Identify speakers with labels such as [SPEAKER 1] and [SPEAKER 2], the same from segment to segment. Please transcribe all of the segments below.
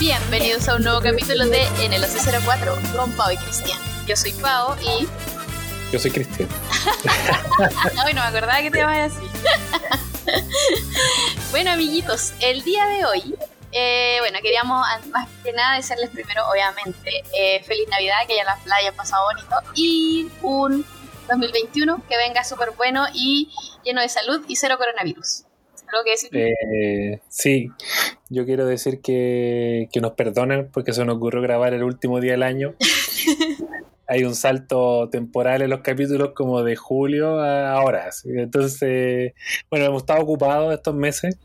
[SPEAKER 1] Bienvenidos a un nuevo capítulo de En el 04 con Pau y Cristian. Yo soy Pau y.
[SPEAKER 2] Yo soy Cristian.
[SPEAKER 1] Ay, no me acordaba que te llamabas así. bueno, amiguitos, el día de hoy eh, bueno, queríamos más que nada decirles primero, obviamente, eh, feliz Navidad, que ya la playa pasado bonito y un 2021 que venga súper bueno y lleno de salud y cero coronavirus. ¿Algo que decir?
[SPEAKER 2] Eh, sí, yo quiero decir que, que nos perdonen porque se nos ocurrió grabar el último día del año. Hay un salto temporal en los capítulos como de julio a ahora. Entonces, bueno, hemos estado ocupados estos meses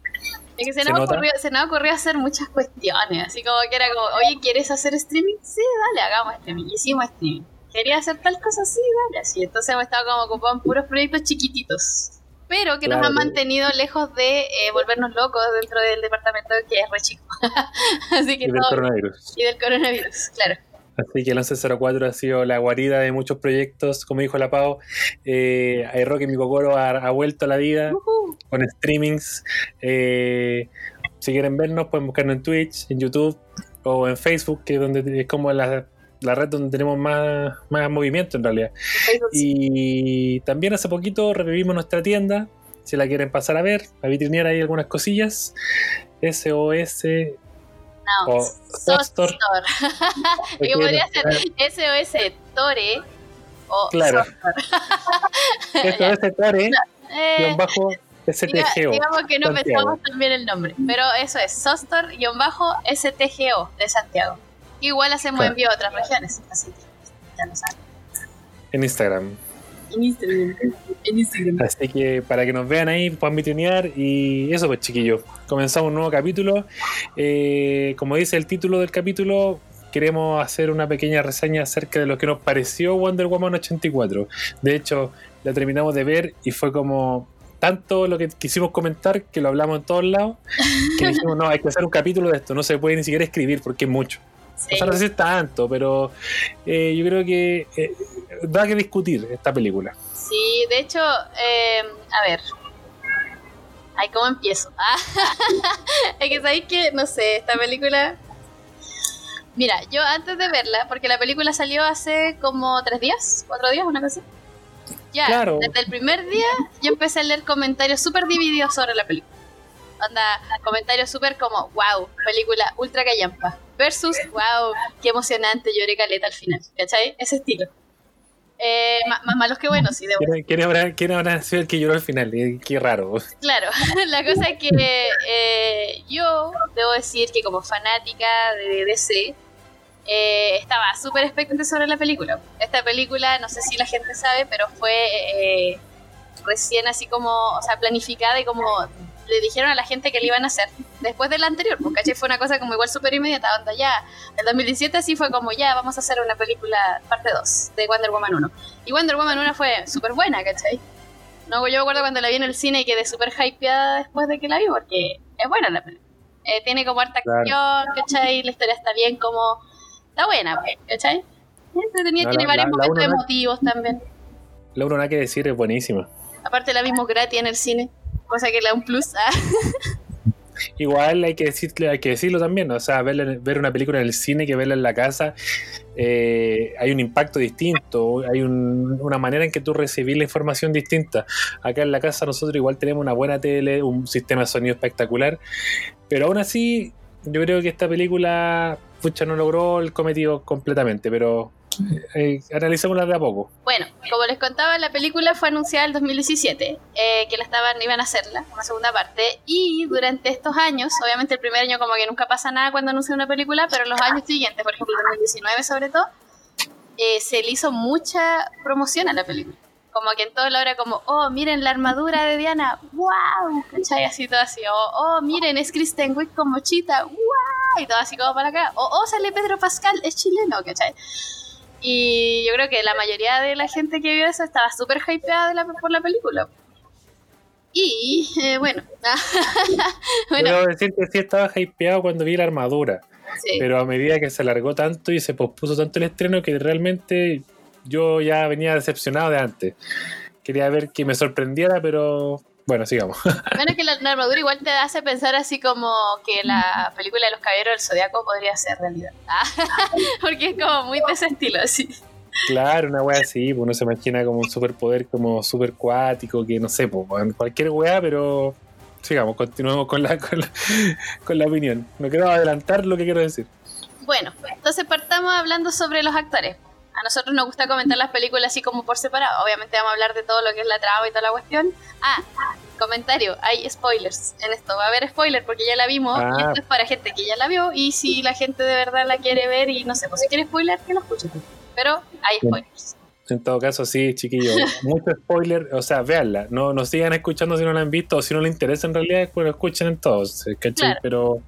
[SPEAKER 1] es que se, nos ocurrió, se nos ocurrió hacer muchas cuestiones, así como que era como, oye, ¿quieres hacer streaming? Sí, dale, hagamos streaming. Hicimos streaming. ¿Quería hacer tal cosa? Sí, dale, así. Entonces hemos estado como ocupados en puros proyectos chiquititos. Pero que nos han mantenido lejos de eh, volvernos locos dentro del departamento que es re chico. así que
[SPEAKER 2] y del coronavirus.
[SPEAKER 1] Y del coronavirus, claro.
[SPEAKER 2] Así que el 1104 ha sido la guarida de muchos proyectos, como dijo la Pau. Eh, Rock mi Cocoro ha, vuelto a la vida con streamings. Eh, si quieren vernos, pueden buscarnos en Twitch, en YouTube o en Facebook, que es donde es como la, red donde tenemos más, más movimiento en realidad. Y también hace poquito revivimos nuestra tienda. Si la quieren pasar a ver, a vitrinear ahí algunas cosillas. SOS
[SPEAKER 1] no, Sostor. que podría ser SOS Tore o
[SPEAKER 2] Claro. SOS Tore, eh, bajo STGO.
[SPEAKER 1] Digamos que no pensamos también el nombre, pero eso es Sostor-STGO de Santiago. Igual hacemos envío a otras regiones, así que ya lo saben.
[SPEAKER 2] En Instagram.
[SPEAKER 1] En Instagram. En Instagram.
[SPEAKER 2] Así que para que nos vean ahí, puedan vitrinear y eso pues chiquillos. Comenzamos un nuevo capítulo. Eh, como dice el título del capítulo, queremos hacer una pequeña reseña acerca de lo que nos pareció Wonder Woman 84. De hecho, la terminamos de ver y fue como tanto lo que quisimos comentar que lo hablamos en todos lados que dijimos, no, hay que hacer un capítulo de esto, no se puede ni siquiera escribir porque es mucho. O sea, no sé si es tanto, pero eh, yo creo que eh, da que discutir esta película.
[SPEAKER 1] Sí, de hecho, eh, a ver. Ay, ¿cómo empiezo? es que sabéis que, no sé, esta película. Mira, yo antes de verla, porque la película salió hace como tres días, cuatro días, una cosa. Ya, claro. desde el primer día yo empecé a leer comentarios súper divididos sobre la película. Anda, comentarios súper como, wow, película ultra callampa. Versus, wow, qué emocionante, lloré caleta al final. ¿Cachai? Ese estilo. Eh, más, malos que buenos, sí.
[SPEAKER 2] ¿Quién, habrá, ¿Quién habrá sido el que lloró al final? Eh, qué raro.
[SPEAKER 1] Claro, la cosa es que eh, yo debo decir que como fanática de DC, eh, estaba súper expectante sobre la película. Esta película, no sé si la gente sabe, pero fue recién así como, o sea, planificada y como le dijeron a la gente que le iban a hacer después del anterior, porque fue una cosa como igual súper inmediata, onda ya, el 2017 sí fue como ya, vamos a hacer una película parte 2 de Wonder Woman 1. Y Wonder Woman 1 fue súper buena, ¿cachai? No, yo me acuerdo cuando la vi en el cine y quedé súper hypeada después de que la vi, porque es buena la película. Eh, tiene como harta acción, ¿cachai? La historia está bien como... Está buena, ¿cachai? Entretenida, tiene varios momentos emotivos también.
[SPEAKER 2] La 1 nada que decir, es buenísima.
[SPEAKER 1] Aparte la vimos gratis en el cine cosa que le da un plus. Ah.
[SPEAKER 2] Igual hay que, decirle, hay que decirlo también, o sea, ver, una película en el cine que verla en la casa, eh, hay un impacto distinto, hay una manera en que tú recibís la información distinta. Acá en la casa nosotros igual tenemos una buena tele, un sistema de sonido espectacular, pero aún así yo creo que esta película, pucha, no logró el cometido completamente, pero eh, analicémosla de a poco.
[SPEAKER 1] Bueno, como les contaba, la película fue anunciada en 2017, eh, que la estaban, iban a hacerla, una segunda parte, y durante estos años, obviamente el primer año como que nunca pasa nada cuando anuncian una película, pero los años siguientes, por ejemplo 2019 sobre todo, eh, se le hizo mucha promoción a la película. Como que en todo lo era como, oh, miren la armadura de Diana, wow, ¿cachai? Así todo así, o oh, miren, es Kristen Wiig como chita, wow, y todo así como para acá, o oh, sale Pedro Pascal, es chileno, ¿cachai? Y yo creo que la mayoría de la gente que vio eso estaba súper hypeada por la película. Y eh, bueno.
[SPEAKER 2] bueno. Debo decir que sí estaba hypeado cuando vi la armadura. Pero a medida que se alargó tanto y se pospuso tanto el estreno que realmente yo ya venía decepcionado de antes. Quería ver que me sorprendiera, pero Bueno, sigamos.
[SPEAKER 1] Bueno, que la, armadura igual te hace pensar así como que la película de los caballeros del zodiaco podría ser realidad. porque es como muy de ese estilo, así.
[SPEAKER 2] Claro, una wea así, pues uno se imagina como un superpoder como super cuático, que no sé, pues cualquier wea, pero sigamos, continuemos con la, con la, con la opinión. No quiero adelantar lo que quiero decir.
[SPEAKER 1] Bueno, entonces partamos hablando sobre los actores. A nosotros nos gusta comentar las películas así como por separado. Obviamente vamos a hablar de todo lo que es la trama y toda la cuestión. Ah, comentario, hay spoilers en esto. Va a haber spoilers porque ya la vimos y ah. esto es para gente que ya la vio y si la gente de verdad la quiere ver y no sé, pues si quiere spoiler, que lo escuche. Pero hay spoilers.
[SPEAKER 2] En todo caso, sí, chiquillos. Mucho spoiler, o sea, véanla. No, no sigan escuchando si no la han visto o si no les interesa en realidad, pues lo escuchen en todos, ¿cachai? Pero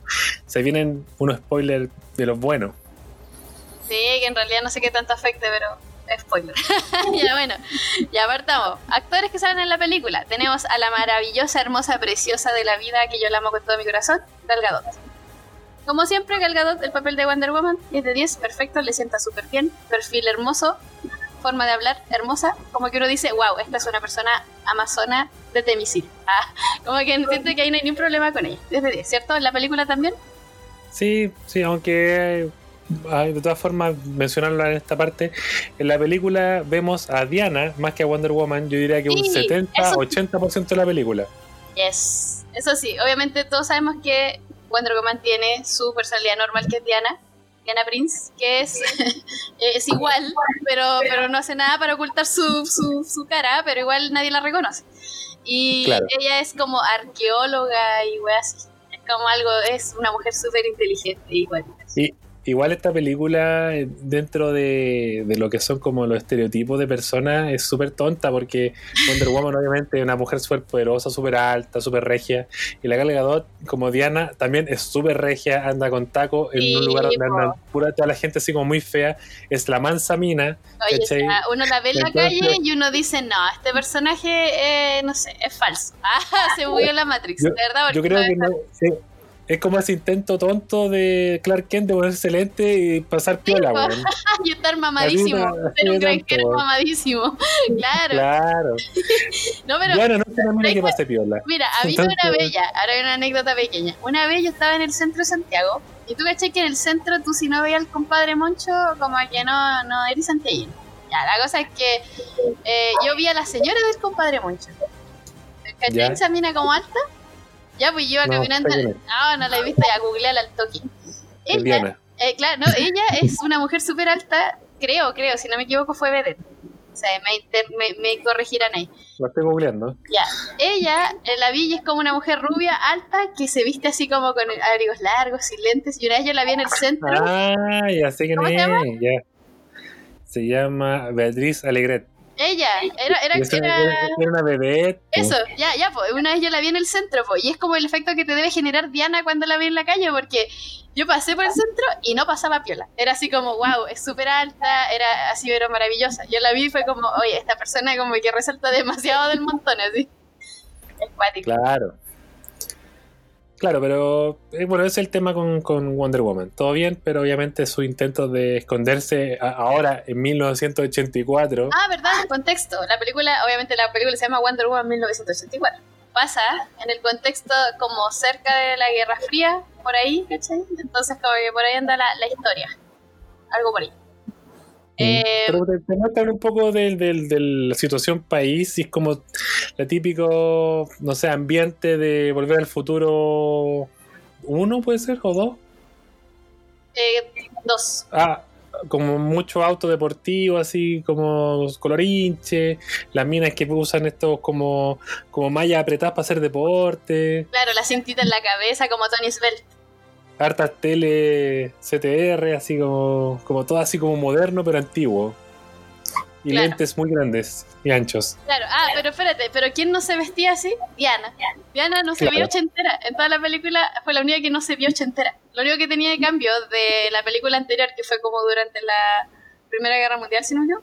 [SPEAKER 2] se vienen unos spoilers de los buenos.
[SPEAKER 1] Sí, que en realidad no sé qué tanto afecte, pero es spoiler. ya bueno, ya apartamos. Actores que salen en la película. Tenemos a la maravillosa, hermosa, preciosa de la vida que yo la amo con todo mi corazón, Gal Gadot. Como siempre, Gal Gadot, el papel de Wonder Woman, 10 de 10, perfecto, le sienta súper bien, perfil hermoso, forma de hablar hermosa, como que uno dice, wow, esta es una persona amazona de Temisil. Ah, como que siento que ahí no hay ningún problema con ella. 10 de 10, ¿cierto? ¿En la película también?
[SPEAKER 2] Sí, sí, aunque de todas formas mencionarlo en esta parte, en la película vemos a Diana más que a Wonder Woman, yo diría que un 70-80% de la película.
[SPEAKER 1] Yes, eso sí, obviamente todos sabemos que Wonder Woman tiene su personalidad normal que es Diana, Diana Prince, que es, es igual, pero, pero no hace nada para ocultar su, su, cara, pero igual nadie la reconoce. Y ella es como arqueóloga y wey así. Es como algo, es una mujer súper inteligente igual.
[SPEAKER 2] Sí, Igual esta película, eh, dentro de, lo que son como los estereotipos de personas, es súper tonta porque Wonder Woman obviamente es una mujer súper poderosa, súper alta, súper regia. Y la Gal como Diana, también es súper regia, anda con taco en un lugar donde anda pura toda la gente así como muy fea. Es la mansa mina.
[SPEAKER 1] Oye, uno la ve en la calle y uno dice, no, este personaje, eh, no sé, es falso. Ah, se murió la Matrix, ¿verdad?
[SPEAKER 2] Yo creo que no, es como ese intento tonto de Clark Kent de ponerse lente y pasar piola,
[SPEAKER 1] weón. y estar mamadísimo. Ser un granjero mamadísimo. Claro.
[SPEAKER 2] Claro. no, pero. Bueno, no sé también que pase piola.
[SPEAKER 1] Mira, había una bella, ahora hay una anécdota pequeña. Una vez yo estaba en el centro de Santiago y tú caché que en el centro tú si no veías al compadre Moncho, como que no, no eres santiaguino. Ya, la cosa es que eh, yo vi a la señora del compadre Moncho. ¿Caché esa mina como alta? Ya, pues yo iba caminando. No, no la he visto, ya googleé al toque. Ella, eh, claro, no, ella es una mujer súper alta, creo, creo, si no me equivoco fue Vedette. O sea, me, me, corregirán ahí.
[SPEAKER 2] Lo estoy googleando.
[SPEAKER 1] Ya. Ella, en la villa, es como una mujer rubia, alta, que se viste así como con abrigos largos y lentes. Y una vez yo la vi en el centro.
[SPEAKER 2] Ah, ya sé quién es. Se llama Beatriz Alegret.
[SPEAKER 1] Ella, era, era,
[SPEAKER 2] era, una bebé.
[SPEAKER 1] Eso, ya, ya, pues, una vez yo la vi en el centro, pues, y es como el efecto que te debe generar Diana cuando la vi en la calle, porque yo pasé por el centro y no pasaba piola. Era así como, wow, es súper alta, era así, pero maravillosa. Yo la vi y fue como, oye, esta persona como que resalta demasiado del montón, así. Es
[SPEAKER 2] Claro. Claro, pero eh, bueno, es el tema con, Wonder Woman. Todo bien, pero obviamente su intento de esconderse ahora en 1984.
[SPEAKER 1] Ah, verdad, el contexto. La película, obviamente la película se llama Wonder Woman 1984. Pasa en el contexto como cerca de la Guerra Fría, por ahí, ¿cachai? Entonces como que por ahí anda la, la historia. Algo por ahí.
[SPEAKER 2] Eh, pero te, te un poco de, la situación país y es como la típico, no sé, ambiente de volver al futuro uno, puede ser, o dos.
[SPEAKER 1] Eh, dos.
[SPEAKER 2] Ah, como mucho auto deportivo, así como colorinche, las minas que usan estos como, como mallas apretadas para hacer deporte.
[SPEAKER 1] Claro, la cintita en la cabeza como Tony Svelte
[SPEAKER 2] hartas tele CTR, así como, como todo así como moderno, pero antiguo. Y lentes muy grandes y anchos.
[SPEAKER 1] Claro, ah, pero espérate, ¿pero quién no se vestía así? Diana. Diana no se vio ochentera. En toda la película fue la única que no se vio ochentera. Lo único que tenía de cambio de la película anterior, que fue como durante la Primera Guerra Mundial, si no yo.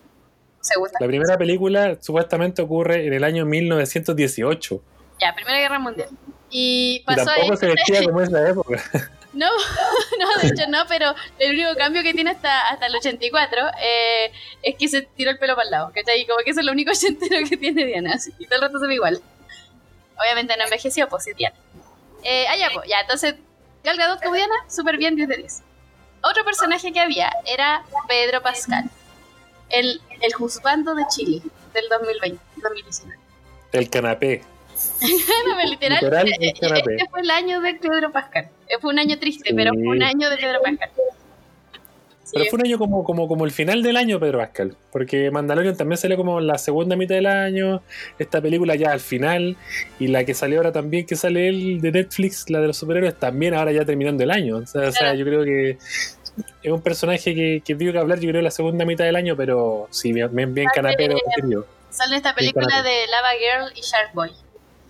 [SPEAKER 1] Segunda.
[SPEAKER 2] La primera película supuestamente ocurre en el año 1918.
[SPEAKER 1] Ya, Primera Guerra Mundial. Y pasó
[SPEAKER 2] y tampoco se vestía como esa época.
[SPEAKER 1] No, no, de hecho no, pero el único cambio que tiene hasta, hasta el 84 eh, es que se tiró el pelo para el lado, ¿cachai? Como que eso es lo único ochentero que tiene Diana, y todo el rato se ve igual. Obviamente no envejeció, pues es Diana. Eh, ah, ya, pues, ya, entonces, Gal Gadot como Diana, súper bien, 10 de 10. Otro personaje que había era Pedro Pascal, el, el juzgando de Chile del 2020, 2019.
[SPEAKER 2] El canapé.
[SPEAKER 1] no, literal,
[SPEAKER 2] Literal,
[SPEAKER 1] eh,
[SPEAKER 2] el
[SPEAKER 1] eh,
[SPEAKER 2] canapé.
[SPEAKER 1] este fue el año de Pedro Pascal. Eh, Fue un año triste, pero fue un año de Pedro Pascal. Sí,
[SPEAKER 2] Pero fue un año como, como, como el final del año, Pedro Pascal. Porque Mandalorian también salió como la segunda mitad del año. Esta película ya al final. Y la que salió ahora también, que sale él de Netflix, la de los superhéroes, también ahora ya terminando el año. O sea, o sea, yo creo que es un personaje que, que dio que hablar, yo creo, la segunda mitad del año, pero sí, bien, bien, bien canapero. en.
[SPEAKER 1] Sale esta película de Lava Girl y Shark Boy.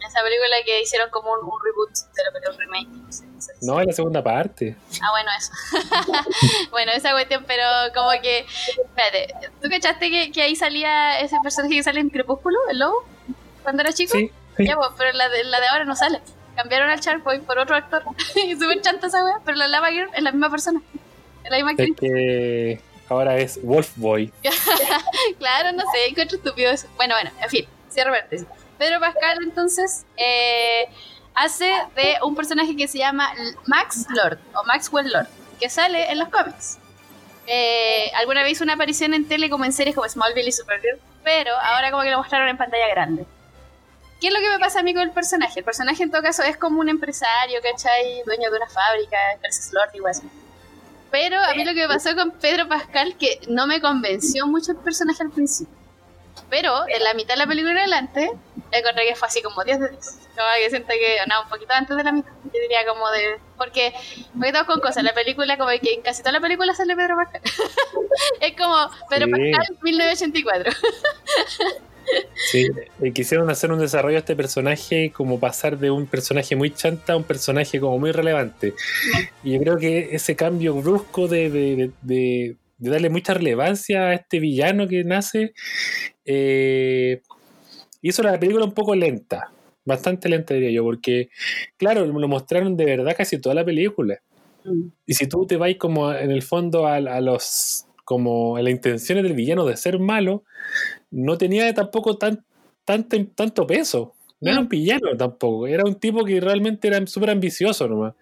[SPEAKER 1] Esa película que hicieron como un, un reboot de lo que era un remake. No sé, no sé.
[SPEAKER 2] No, es la segunda parte.
[SPEAKER 1] Ah, bueno, eso. bueno, esa cuestión, pero como que. Espérate, ¿tú cachaste que, que ahí salía ese personaje que sale en Crepúsculo, el lobo? Cuando era chico.
[SPEAKER 2] Sí, sí.
[SPEAKER 1] Ya, pues, pero la de, la de ahora no sale. Cambiaron al Boy por otro actor. y súper chanta esa wea, pero la Lava Girl es la misma persona. Es la misma
[SPEAKER 2] Es que ahora es Wolf Boy.
[SPEAKER 1] Claro, no sé, encuentro estúpido eso. Bueno, bueno, en fin, cierro paréntesis. Pedro Pascal, entonces, eh, hace de un personaje que se llama Max Lord, o Maxwell Lord, que sale en los cómics. Eh, alguna vez una aparición en tele como en series como Smallville y Supergirl, pero ahora como que lo mostraron en pantalla grande. ¿Qué es lo que me pasa a mí con el personaje? El personaje en todo caso es como un empresario, ¿cachai? Dueño de una fábrica, empresas Lord y así. Pero a mí lo que me pasó con Pedro Pascal, que no me convenció mucho el personaje al principio. Pero en la mitad de la película adelante, encontré que fue así como 10 de 10. Como que siento que, no, un poquito antes de la mitad. Yo diría como de. Porque, porque estamos con cosas. La película, como que en casi toda la película sale Pedro Pascal. es como Pedro
[SPEAKER 2] Sí.
[SPEAKER 1] Pascal 1984.
[SPEAKER 2] Sí, eh, quisieron hacer un desarrollo a este personaje como pasar de un personaje muy chanta a un personaje como muy relevante. Y yo creo que ese cambio brusco de, de- de- de- de darle mucha relevancia a este villano que nace eh, hizo la película un poco lenta. Bastante lenta diría yo, porque claro, lo mostraron de verdad casi toda la película. Y si tú te vas como en el fondo a, a los como a las intenciones del villano de ser malo, no tenía tampoco tan, tanto, tanto peso. No era un villano tampoco, era un tipo que realmente era súper ambicioso nomás.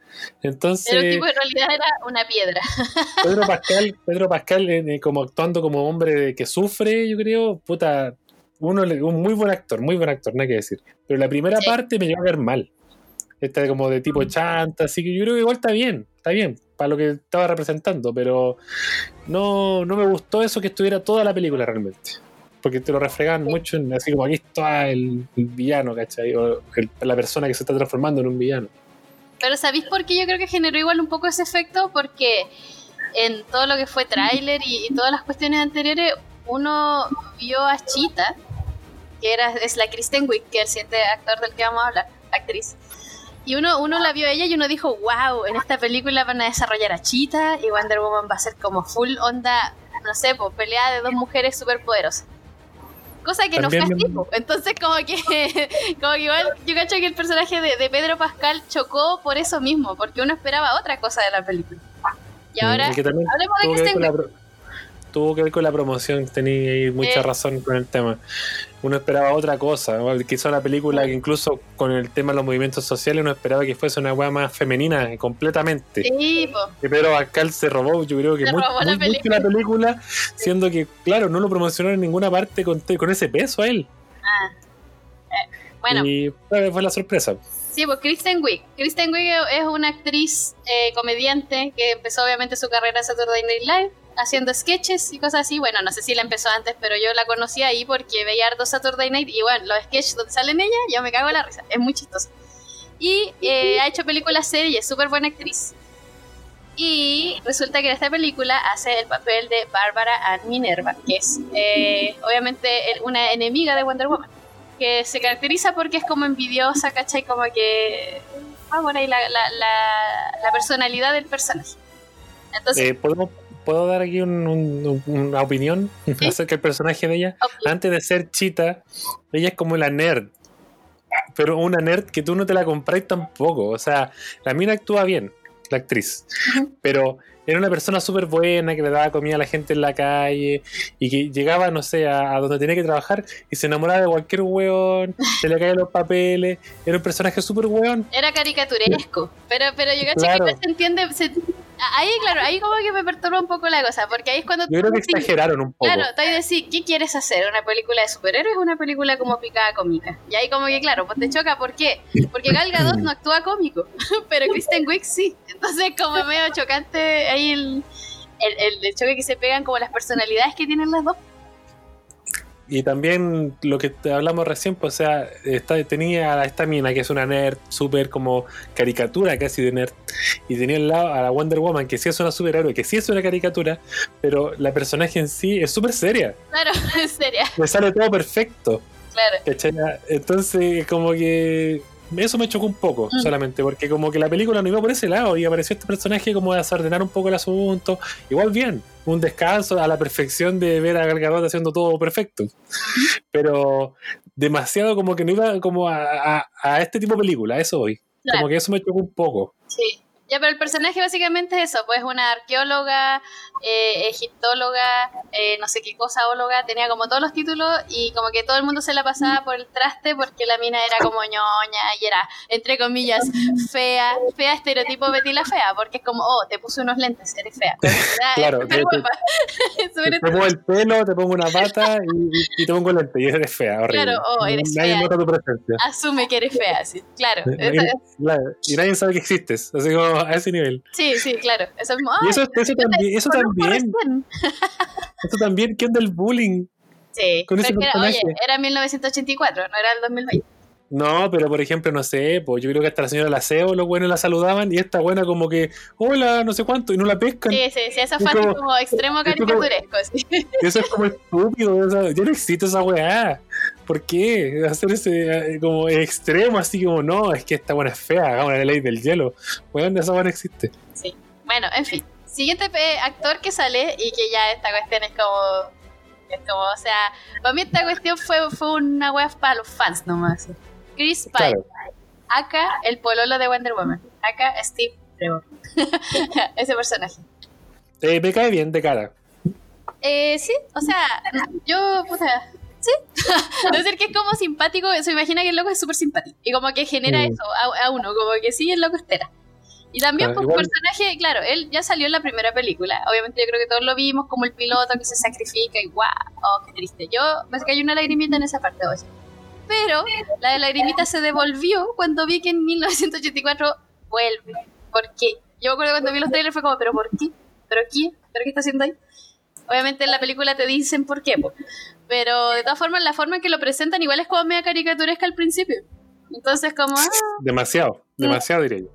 [SPEAKER 2] Entonces,
[SPEAKER 1] Pero el tipo en realidad era una piedra.
[SPEAKER 2] Pedro Pascal, Pedro Pascal eh, como actuando como hombre que sufre, yo creo, puta, uno, un muy buen actor, muy buen actor, nada que decir. Pero la primera
[SPEAKER 1] Sí.
[SPEAKER 2] parte me llegó a ver mal. Esta como de tipo chanta, así que yo creo que igual está bien, está bien, para lo que estaba representando, pero no, no me gustó eso que estuviera toda la película realmente. Porque te lo refregan mucho, en, así como aquí está el, el villano, ¿cachai? O el- la persona que se está transformando en un villano.
[SPEAKER 1] Pero ¿sabéis por qué yo creo que generó igual un poco ese efecto? Porque en todo lo que fue tráiler y, y todas las cuestiones anteriores, uno vio a Chita, que era, es la Kristen Wiig, que es el siguiente actor del que vamos a hablar, actriz. Y uno, uno la vio a ella y uno dijo, wow, en esta película van a desarrollar a Chita y Wonder Woman va a ser como full onda, no sé, pues, pelea de dos mujeres superpoderosas. Cosa que
[SPEAKER 2] También
[SPEAKER 1] no fue así. Entonces como que, como que igual yo cacho que el personaje de, de Pedro Pascal chocó por eso mismo, porque uno esperaba otra cosa de la película. Y ahora, hablemos de Kristen
[SPEAKER 2] pro- tuvo que ver con la promoción, tenía mucha
[SPEAKER 1] Eh.
[SPEAKER 2] razón con el tema. Uno esperaba otra cosa, quizá una película que incluso con el tema de los movimientos sociales uno esperaba que fuese una weá más femenina completamente.
[SPEAKER 1] Sí, po.
[SPEAKER 2] Pedro Pascal se robó, yo creo que
[SPEAKER 1] Se
[SPEAKER 2] muy,
[SPEAKER 1] robó la
[SPEAKER 2] muy mucho la película, siendo que, claro, no lo promocionaron en ninguna parte con, con ese peso a él.
[SPEAKER 1] Ah. Eh, bueno,
[SPEAKER 2] Y fue, fue la sorpresa.
[SPEAKER 1] sí, pues Kristen Wiig. Kristen Wiig es una actriz eh, comediante que empezó obviamente su carrera en Saturday Night Live haciendo sketches y cosas así. Bueno, no sé si la empezó antes, pero yo la conocí ahí porque veía harto Saturday Night y bueno, los sketches donde salen ella, yo me cago en la risa. Es muy chistoso. Y eh, ha hecho películas series, es súper buena actriz. Y resulta que en esta película hace el papel de Bárbara Ann Minerva, que es eh, obviamente una enemiga de Wonder Woman, que se caracteriza porque es como envidiosa, ¿cachai? Como que... Ah, bueno, ahí la, la, la, la personalidad del personaje. Entonces,
[SPEAKER 2] Eh, ¿puedo, ¿Puedo dar aquí un- un- una opinión acerca del personaje de ella? antes de ser chita, ella es como la nerd. Pero una nerd que tú no te la compráis tampoco. O sea, la mina actúa bien. la actriz. Pero era una persona súper buena que le daba comida a la gente en la calle y que llegaba, no sé, a, donde tenía que trabajar y se enamoraba de cualquier weón, se le caían los papeles. Era un personaje súper weón.
[SPEAKER 1] Era caricaturesco. Pero, pero yo caché que se entiende. Ahí, claro, ahí como que me perturba un poco la cosa, porque ahí es cuando...
[SPEAKER 2] Yo creo que exageraron un poco.
[SPEAKER 1] Claro, te decir, ¿qué quieres hacer? ¿Una película de superhéroes o una película como picada cómica? Y ahí como que, claro, pues te choca, ¿por qué? Porque Gal Gadot no actúa cómico, pero Kristen Wiig sí. Entonces como medio chocante ahí el, el, choque que se pegan como las personalidades que tienen las dos.
[SPEAKER 2] Y también lo que hablamos recién, pues, o sea, tenía a esta mina que es una nerd, súper como caricatura casi de nerd. Y tenía al lado a la Wonder Woman, que sí es una superhéroe, que sí es una caricatura, pero la personaje en sí es súper seria.
[SPEAKER 1] Claro, es seria.
[SPEAKER 2] Le sale todo perfecto.
[SPEAKER 1] Claro.
[SPEAKER 2] Entonces, como que eso me chocó un poco mm. solamente, porque como que la película no iba por ese lado y apareció este personaje como a desordenar un poco el asunto. Igual bien, un descanso a la perfección de ver a Gal haciendo todo perfecto. Pero demasiado como que no iba como a, este tipo de película, eso hoy. Como que eso me chocó un poco.
[SPEAKER 1] Sí. Ya, pero el personaje básicamente es eso, pues una arqueóloga, eh, egiptóloga, eh, no sé qué cosa, óloga, tenía como todos los títulos y como que todo el mundo se la pasaba por el traste porque la mina era como ñoña y era, entre comillas, fea, fea estereotipo Betty la fea, porque es como, oh, te puse unos lentes, eres fea.
[SPEAKER 2] claro, te, pongo el pelo, te pongo una pata y, te pongo lentes y eres fea, horrible.
[SPEAKER 1] Claro, oh, eres nadie
[SPEAKER 2] nota tu presencia.
[SPEAKER 1] Asume que eres fea, sí, claro.
[SPEAKER 2] Y nadie sabe que existes, así como a ese nivel.
[SPEAKER 1] Sí, sí, claro. Eso,
[SPEAKER 2] y eso, eso también, eso también. Eso también, ¿qué onda el bullying?
[SPEAKER 1] Sí, con ese era, oye, era 1984, no era el 2020.
[SPEAKER 2] No, pero por ejemplo, no sé, pues yo creo que hasta la señora Laceo los buenos la saludaban y esta buena como que, hola, no sé cuánto, y no la pescan.
[SPEAKER 1] Sí, sí, sí, eso fue como, como, extremo caricaturesco. sí.
[SPEAKER 2] Eso es como estúpido, yo no existe esa weá. ¿Por qué? Hacer ese eh, como extremo, así como, no, es que esta buena es fea, hagamos la ley del hielo. Weón, esa buena existe.
[SPEAKER 1] Sí, bueno, en fin. Siguiente actor que sale y que ya esta cuestión es como es como, o sea, para mí esta cuestión fue, fue una wea para los fans nomás. Chris Pine. Acá el pololo de Wonder Woman. Acá Steve Trevor. Ese personaje.
[SPEAKER 2] Eh, me cae bien de cara.
[SPEAKER 1] Eh, sí, o sea, yo, puta, sí. Debe ser que es como simpático, se imagina que el loco es súper simpático. Y como que genera eso a, uno, como que sí, el loco espera. Y también, pues, un personaje, claro, él ya salió en la primera película. Obviamente, yo creo que todos lo vimos como el piloto que se sacrifica y guau, oh, qué triste. Yo me cayó una lagrimita en esa parte hoy. Pero la de lagrimita se devolvió cuando vi que en 1984 vuelve. ¿Por qué? Yo me acuerdo cuando vi los trailers fue como, ¿pero por qué? ¿Pero quién? ¿Pero qué está haciendo ahí? Obviamente en la película te dicen por qué, pero de todas formas la forma en que lo presentan igual es como media caricaturesca al principio. Entonces como... Ah.
[SPEAKER 2] Demasiado, demasiado diría yo.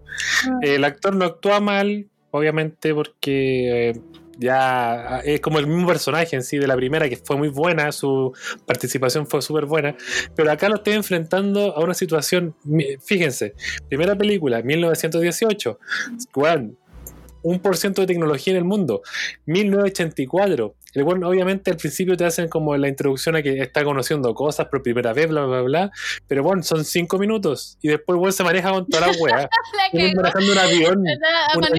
[SPEAKER 2] Ah. El actor no actúa mal, obviamente porque eh, ya es como el mismo personaje en sí de la primera, que fue muy buena, su participación fue súper buena, pero acá lo estoy enfrentando a una situación, fíjense, primera película, 1918, Juan, un por ciento de tecnología en el mundo, 1984, el bueno, obviamente al principio te hacen como la introducción a que está conociendo cosas por primera vez, bla, bla, bla. Pero bueno, son cinco minutos. Y después bueno, se maneja con toda la weá. manejando un avión.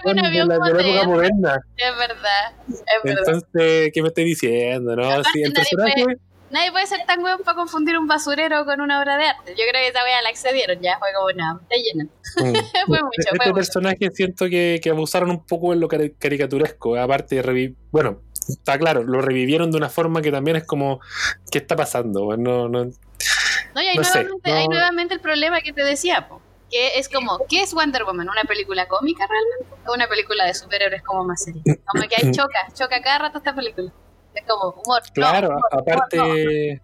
[SPEAKER 1] un avión de la, época moderna. Es verdad. Es
[SPEAKER 2] verdad. Entonces, ¿qué me estoy diciendo? No, sí, el personaje.
[SPEAKER 1] Nadie puede ser tan weón para confundir un basurero con una obra de arte. Yo creo que esa weá la accedieron ya, fue como una, llena. Mm. fue mucho. Este fue
[SPEAKER 2] personaje siento que, que, abusaron un poco en lo caricaturesco, aparte de revivir. Bueno, está claro, lo revivieron de una forma que también es como, ¿qué está pasando? No, no,
[SPEAKER 1] no, y hay, nuevamente, hay nuevamente el problema que te decía, que es como, ¿qué es Wonder Woman? ¿Una película cómica realmente? ¿O una película de superhéroes como más seria? Como que hay choca, choca cada rato esta película. Es como humor.
[SPEAKER 2] Claro, aparte...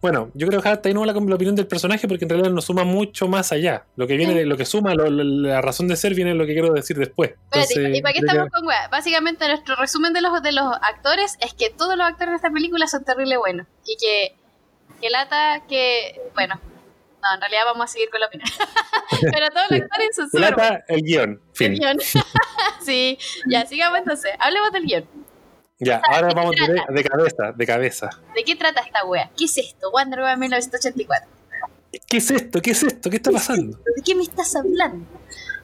[SPEAKER 2] Bueno, yo creo que hasta ahí no la, la opinión del personaje porque en realidad no suma mucho más allá. Lo que viene, lo que suma, la razón de ser viene lo que quiero decir después.
[SPEAKER 1] ¿Y para qué estamos con weá? Básicamente nuestro resumen de los, de los actores es que todos los actores de esta película son terrible buenos. Y que, que lata que, bueno, no, en realidad vamos a seguir con la opinión. Pero todos los actores son súper
[SPEAKER 2] Lata el guion.
[SPEAKER 1] El guion. sí, ya, sigamos entonces. Hablemos del guion.
[SPEAKER 2] Ya, ahora vamos de, de, cabeza, de cabeza.
[SPEAKER 1] ¿De qué trata esta wea? ¿Qué es esto? Wonder Woman 1984.
[SPEAKER 2] ¿Qué es esto? ¿Qué es esto? ¿Qué está pasando?
[SPEAKER 1] ¿De qué me estás hablando?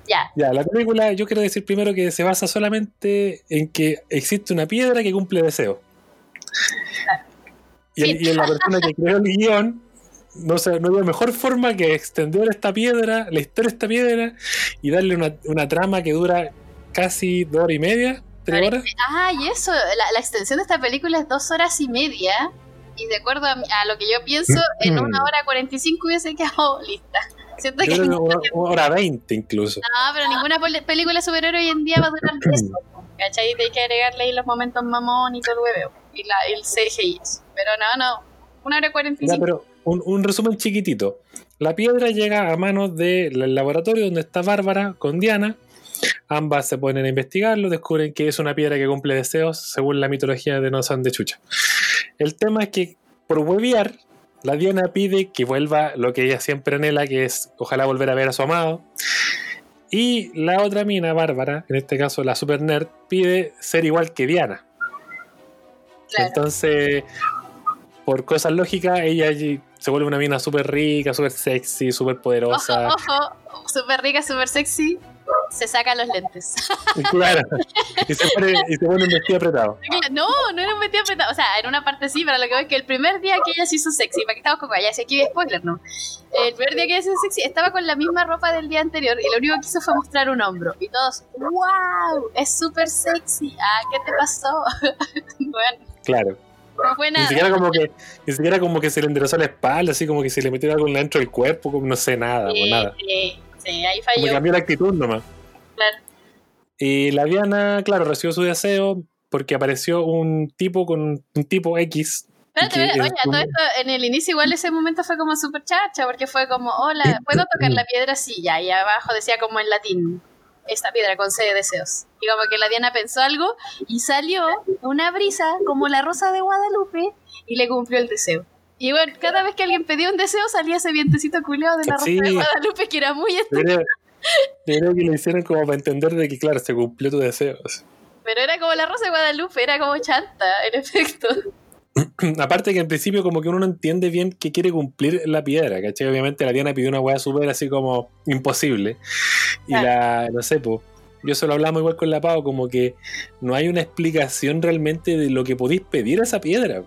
[SPEAKER 1] Ya.
[SPEAKER 2] Ya, la película, yo quiero decir primero que se basa solamente en que existe una piedra que cumple deseos. Y,
[SPEAKER 1] Sí.
[SPEAKER 2] y en la persona que creó el guion, no, sé, no había mejor forma que extender esta piedra, la historia de esta piedra, y darle una, una trama que dura casi dos horas y media, tres horas.
[SPEAKER 1] Ah, y eso, la, la extensión de esta película es dos horas y media. Y de acuerdo a, lo que yo pienso, en
[SPEAKER 2] Mm.
[SPEAKER 1] una hora 45 hubiese quedado lista. Siento que no,
[SPEAKER 2] una, una hora veinte incluso.
[SPEAKER 1] pero ninguna película superhéroe hoy en día va a durar eso. ¿Cachai? Hay que agregarle ahí los momentos mamón y todo el hueveo. Y, la, y el CGI. Pero no, no. Una hora
[SPEAKER 2] Ya,
[SPEAKER 1] 45.
[SPEAKER 2] pero un, un resumen chiquitito. La piedra llega a manos del laboratorio donde está Bárbara con Diana. Ambas se ponen a investigarlo, descubren que es una piedra que cumple deseos según la mitología de No San de Chucha. El tema es que por huevear, la Diana pide que vuelva lo que ella siempre anhela, que es ojalá volver a ver a su amado. Y la otra mina, Bárbara, en este caso la super nerd, pide ser igual que Diana.
[SPEAKER 1] Claro.
[SPEAKER 2] Entonces, por cosas lógicas, ella se vuelve una mina súper rica, súper sexy, súper
[SPEAKER 1] Ojo,
[SPEAKER 2] poderosa.
[SPEAKER 1] ojo, súper rica, súper sexy. Se saca los lentes.
[SPEAKER 2] Claro. Y se pone, y se pone un vestido apretado.
[SPEAKER 1] No, no era un vestido apretado. O sea, en una parte sí, pero lo que voy es que el primer día que ella se hizo sexy, para que estamos con ya sé aquí spoiler, ¿no? El primer día que ella se hizo sexy estaba con la misma ropa del día anterior y lo único que hizo fue mostrar un hombro. Y todos, ¡wow! Es súper sexy. Ah, ¿qué te pasó? bueno,
[SPEAKER 2] Claro.
[SPEAKER 1] no fue
[SPEAKER 2] Ni siquiera como que, ni siquiera como que se le enderezó la espalda, así como que se le metió algo dentro del cuerpo, como no sé nada,
[SPEAKER 1] Sí,
[SPEAKER 2] o nada.
[SPEAKER 1] sí, sí, ahí
[SPEAKER 2] Como
[SPEAKER 1] falló.
[SPEAKER 2] cambió la actitud nomás.
[SPEAKER 1] Claro.
[SPEAKER 2] Y la Diana, claro, recibió su deseo porque apareció un tipo con un tipo X.
[SPEAKER 1] Espérate,
[SPEAKER 2] es
[SPEAKER 1] oye, todo esto, en el inicio igual ese momento fue como súper chacha, porque fue como, hola, ¿puedo tocar la piedra? Sí, ya, y abajo decía como en latín, esta piedra concede deseos. Y como que la Diana pensó algo y salió una brisa como la rosa de Guadalupe y le cumplió el deseo. Y bueno, cada vez que alguien pedía un deseo salía ese vientecito culeado de la rosa
[SPEAKER 2] Sí.
[SPEAKER 1] de Guadalupe que era muy estúpido,
[SPEAKER 2] yo creo que lo hicieron como para entender de que, claro, se cumplió tu deseo.
[SPEAKER 1] pero era como la rosa de Guadalupe, era como chanta, en efecto.
[SPEAKER 2] Aparte que en principio como que uno no entiende bien qué quiere cumplir la piedra, ¿cachai? Obviamente la Diana pidió una weá súper así como imposible. Y la, no sé, pues, yo solo hablamos igual con la Pau, como que no hay una explicación realmente de lo que podéis pedir a esa piedra.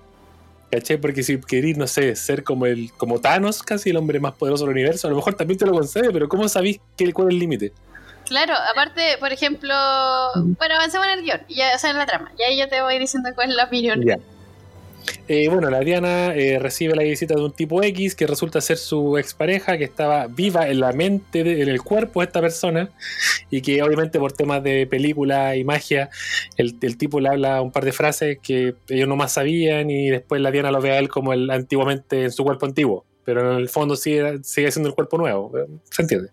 [SPEAKER 2] ¿Cachai? Porque si queréis, no sé, ser como el como Thanos, casi el hombre más poderoso del universo, a lo mejor también te lo concede, pero ¿cómo sabéis qué, cuál es el límite?
[SPEAKER 1] Claro, aparte, por ejemplo, bueno, avancemos en el guion, y ya, o sea, en la trama, y ahí yo te voy diciendo cuál es la opinión.
[SPEAKER 2] Ya. Eh, bueno, la Diana eh, recibe la visita de un tipo X que resulta ser su expareja que estaba viva en la mente, de- en el cuerpo de esta persona y que obviamente por temas de película y magia el, el tipo le habla un par de frases que ellos no más sabían y después la Diana lo ve a él como el antiguamente en su cuerpo antiguo, pero en el fondo sigue, sigue siendo el cuerpo nuevo, ¿se entiende?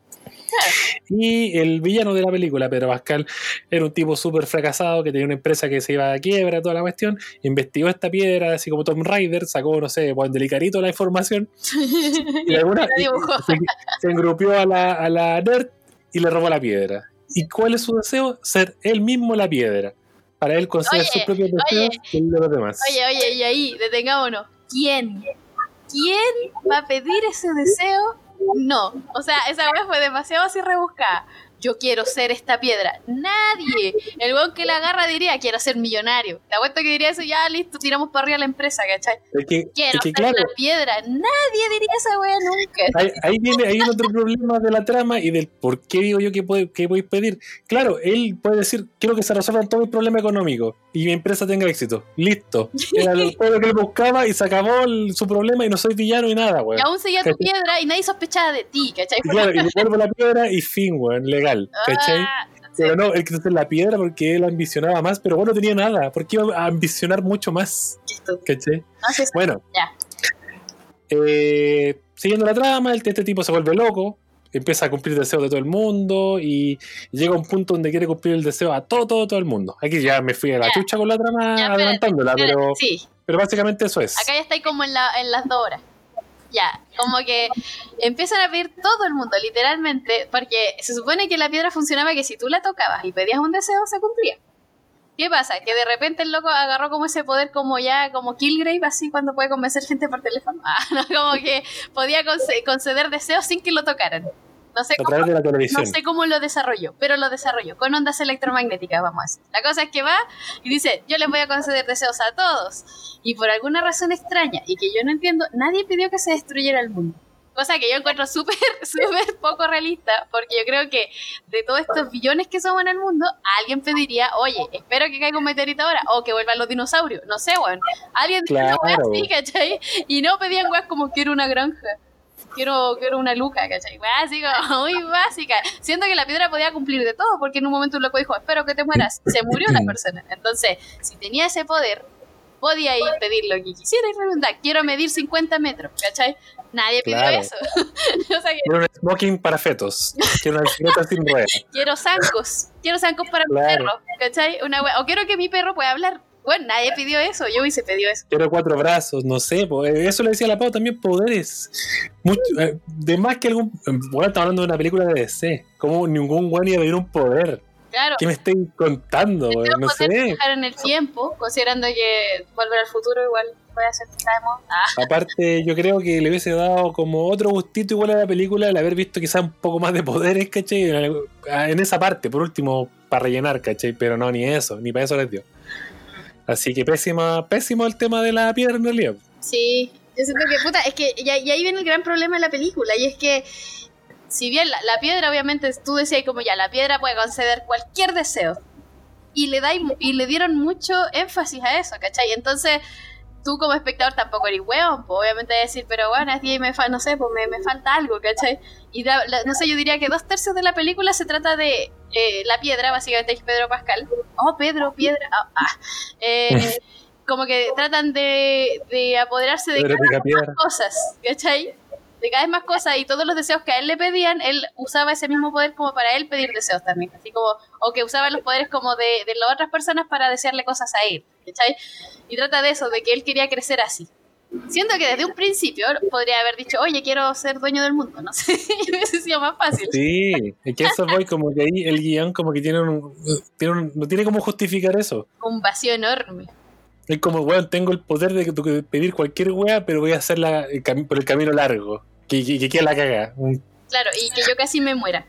[SPEAKER 2] Y el villano de la película, Pedro Pascal, era un tipo súper fracasado que tenía una empresa que se iba a quiebra, toda la cuestión. Investigó esta piedra, así como Tom Raider, sacó, no sé, pues, delicarito la información. Y, alguna, y se, se engrupió a la, a la nerd y le robó la piedra. ¿Y cuál es su deseo? Ser él mismo la piedra. Para él conceder
[SPEAKER 1] Oye,
[SPEAKER 2] sus propios deseos
[SPEAKER 1] oye.
[SPEAKER 2] y el de los demás.
[SPEAKER 1] Oye, oye, y ahí, detengámonos. ¿Quién? ¿Quién va a pedir ese deseo? No. O sea, esa wea fue demasiado así rebuscada. Yo quiero ser esta piedra. Nadie. El weón que la agarra diría, quiero ser millonario. Te apuesto que diría eso, ya listo, tiramos para arriba la empresa, ¿cachai?
[SPEAKER 2] Es que,
[SPEAKER 1] Quiero
[SPEAKER 2] es que
[SPEAKER 1] ser
[SPEAKER 2] claro,
[SPEAKER 1] la piedra. Nadie diría esa wea nunca.
[SPEAKER 2] Ahí, ahí viene ahí viene otro problema de la trama y del por qué digo yo que, puede, que podéis pedir. Claro, él puede decir, quiero que se resuelvan todos mis problemas económicos y mi empresa tenga éxito. Listo. Era lo, todo lo que él buscaba y se acabó el- su problema y no soy villano y nada, weón.
[SPEAKER 1] Y aún seguía tu piedra y nadie sospechaba de ti, ¿cachai?
[SPEAKER 2] Y claro, y le vuelvo la piedra y fin, weón, legal. ¿Cachai?
[SPEAKER 1] Ah,
[SPEAKER 2] Pero no, él quiso hacer la piedra porque él ambicionaba más, pero bueno, no tenía nada. ¿Por qué iba a ambicionar mucho más? Bueno.
[SPEAKER 1] Ya.
[SPEAKER 2] Eh, siguiendo la trama, este tipo se vuelve loco, empieza a cumplir deseos de todo el mundo y llega a un punto donde quiere cumplir el deseo a todo, todo, todo el mundo. Aquí ya me fui a la
[SPEAKER 1] Ya.
[SPEAKER 2] chucha con la trama
[SPEAKER 1] Ya,
[SPEAKER 2] adelantándola,
[SPEAKER 1] espérate,
[SPEAKER 2] pero,
[SPEAKER 1] Sí,
[SPEAKER 2] pero básicamente eso es.
[SPEAKER 1] Acá ya estáis como en, la, en las dos horas. Ya, como que empiezan a pedir todo el mundo, literalmente, porque se supone que la piedra funcionaba que si tú la tocabas y pedías un deseo, se cumplía. ¿Qué pasa? Que de repente el loco agarró como ese poder como ya, como Killgrave, así cuando puede convencer gente por teléfono. Ah, no, como que podía conce- conceder deseos sin que lo tocaran. No sé, cómo,
[SPEAKER 2] través de la
[SPEAKER 1] no sé cómo lo desarrolló, pero lo desarrolló con ondas electromagnéticas, vamos a decir. La cosa es que va y dice, yo les voy a conceder deseos a todos. Y por alguna razón extraña, y que yo no entiendo, nadie pidió que se destruyera el mundo. Cosa que yo encuentro súper, súper poco realista, porque yo creo que de todos estos billones que somos en el mundo, alguien pediría, oye, espero que caiga un meteorito ahora, o que vuelvan los dinosaurios, no sé, weón. Alguien dijo
[SPEAKER 2] Claro.
[SPEAKER 1] así, ¿cachai? Y no pedían weas como quiero una granja. Quiero, quiero una luca, ¿cachai? Como muy básica. Siento que la piedra podía cumplir de todo, porque en un momento un loco dijo, espero que te mueras. Se murió la persona. Entonces, si tenía ese poder, podía ir pedir lo que quisiera y preguntar, quiero medir 50 metros, ¿cachai? Nadie pidió
[SPEAKER 2] Claro.
[SPEAKER 1] eso. o sea que
[SPEAKER 2] Quiero un smoking para fetos. Quiero una bicicleta sin ruedas.
[SPEAKER 1] quiero zancos, quiero zancos para mi perro, ¿cachai? Una o quiero que mi perro pueda hablar. Bueno, nadie pidió eso, yo hubiese pedido eso.
[SPEAKER 2] Quiero cuatro brazos, no sé. eh, Eso le decía la Pau también, poderes. Mucho, eh, de más que algún. Bueno, estamos hablando de una película de DC. Como ningún weón iba a pedir un poder.
[SPEAKER 1] Claro,
[SPEAKER 2] ¿Qué me estáis contando? No
[SPEAKER 1] poder
[SPEAKER 2] sé.
[SPEAKER 1] viajar en el tiempo, considerando que volver al futuro igual puede ser que sabemos. Ah,
[SPEAKER 2] Aparte, yo creo que le hubiese dado como otro gustito igual a la película el haber visto quizá un poco más de poderes, ¿cachai? En en esa parte, por último, para rellenar, ¿cachai? Pero no, ni eso, ni para eso les dio. Así que pésima, pésimo el tema de la piedra en realidad.
[SPEAKER 1] sí, yo siento que, puta, es que y, ahí- viene el gran problema de la película, y es que si bien la, la piedra, obviamente, tú decías como ya, la piedra puede conceder cualquier deseo, y le, da, y le dieron mucho énfasis a eso, ¿cachai? Entonces, tú como espectador tampoco eres weón, pues obviamente decir, pero bueno, aquí me fa- no sé, pues me, me falta algo, ¿cachai? Y da- la- no sé, yo diría que dos tercios de la película se trata de eh, la piedra, básicamente es Pedro Pascal. Oh, Pedro, piedra. ah, ah. Eh, como que tratan de, de apoderarse de
[SPEAKER 2] Pedro
[SPEAKER 1] cada vez más cosas, ¿cachai? De cada vez más cosas y todos los deseos que a él le pedían, él usaba ese mismo poder como para él pedir deseos también, así como, o que usaba los poderes como de, de las otras personas para desearle cosas a él, ¿cachai? Y trata de eso, de que él quería crecer así. Siento que desde un principio podría haber dicho, oye, quiero ser dueño del mundo, no sé, hubiese sido más fácil.
[SPEAKER 2] Sí, es que eso voy como que ahí el guion como que tiene un, tiene un- no tiene cómo justificar eso.
[SPEAKER 1] Un vacío enorme.
[SPEAKER 2] Es como, weón, tengo el poder de, pedir cualquier wea, pero voy a hacerla por el camino largo. Que, que, que quede la caga.
[SPEAKER 1] Claro, y que yo casi me muera.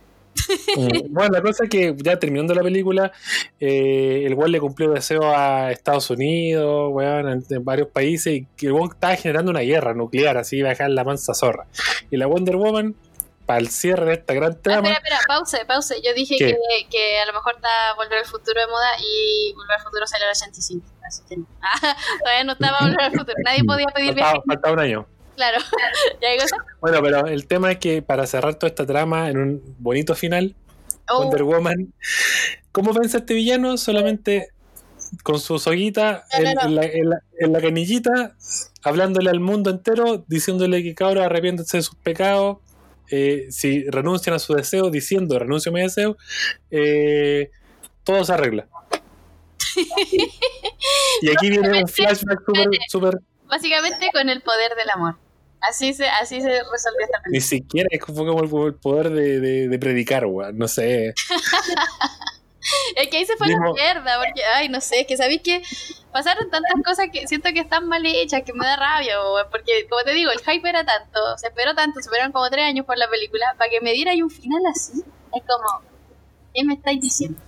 [SPEAKER 2] Un- bueno, la cosa es que ya terminando la película, eh, el weón le cumplió deseo a Estados Unidos, weón, en, en varios países, y que el weón estaba generando una guerra nuclear, así iba a dejar la mansa zorra. Y la Wonder Woman, para el cierre de esta gran
[SPEAKER 1] Ah,
[SPEAKER 2] trama,
[SPEAKER 1] espera, espera, pause, pause. Yo dije que, que a lo mejor está Volver al Futuro de moda y Volver al Futuro salió en el 85. Así que no. Ah, todavía no estaba Volver al Futuro. Nadie podía pedir viaje.
[SPEAKER 2] faltaba un año.
[SPEAKER 1] Claro.
[SPEAKER 2] Bueno, pero el tema es que para cerrar toda esta trama en un bonito final,
[SPEAKER 1] Oh,
[SPEAKER 2] Wonder Woman, ¿cómo vence a este villano? Solamente con su soguita
[SPEAKER 1] No,
[SPEAKER 2] en,
[SPEAKER 1] no.
[SPEAKER 2] en la, en la- en la canillita, hablándole al mundo entero, diciéndole que cabros arrepiéntense de sus pecados. eh, si renuncian a su deseo, diciendo renuncio a mi deseo, eh, todo se arregla. y aquí viene un flashback súper,
[SPEAKER 1] básicamente con el poder del amor. Así se, así se resolvió esta
[SPEAKER 2] ni
[SPEAKER 1] película.
[SPEAKER 2] siquiera es como el poder de, de- de predicar, weón, no sé.
[SPEAKER 1] Es que ahí se fue
[SPEAKER 2] Mismo-
[SPEAKER 1] la mierda, porque, ay, no sé, es que sabéis que pasaron tantas cosas que siento que están mal hechas, que me da rabia, weón, porque, como te digo, el hype era tanto, se esperó tanto, se esperaron como tres años por la película, para que me diera ahí un final así, es como, ¿qué me estáis diciendo?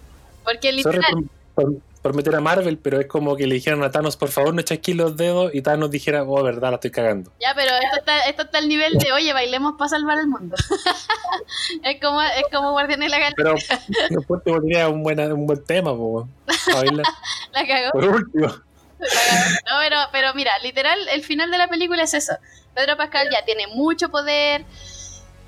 [SPEAKER 1] Porque
[SPEAKER 2] Sorry
[SPEAKER 1] literal,
[SPEAKER 2] por, por- por meter a Marvel, pero es como que le dijeron a Thanos, por favor, no chasquís los dedos, y Thanos dijera, oh, verdad, la estoy cagando.
[SPEAKER 1] ya, pero esto está, esto está al nivel de, oye, bailemos para salvar el mundo. es como, es como Guardianes de la Galaxia,
[SPEAKER 2] Pero después te volvería un buen, un buen tema, po,
[SPEAKER 1] la cagó.
[SPEAKER 2] Por último.
[SPEAKER 1] No, pero, pero mira, literal, el final de la película es eso. Pedro Pascal ya tiene mucho poder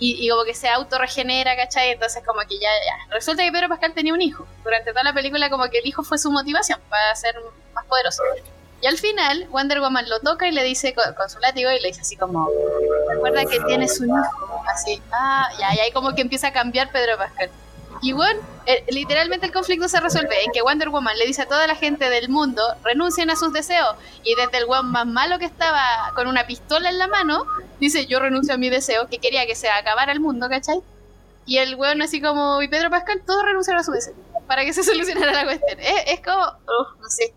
[SPEAKER 1] y, como que se autorregenera, ¿cachai? Entonces como que ya, ya. Resulta que Pedro Pascal tenía un hijo. Durante toda la película como que el hijo fue su motivación para ser más poderoso. Y al final, Wonder Woman lo toca y le dice con, con su látigo y le dice así como, recuerda que tienes un hijo. Así, ah, ya, y ahí como que empieza a cambiar Pedro Pascal. Y bueno, eh, literalmente el conflicto se resuelve en que Wonder Woman le dice a toda la gente del mundo, renuncien a sus deseos. Y desde el weón más malo que estaba con una pistola en la mano, dice, yo renuncio a mi deseo, que quería que se acabara el mundo, ¿cachai? Y el weón así como, y Pedro Pascal, todos renunciaron a su deseo, para que se solucionara la cuestión. Es, es como, uf, no sé.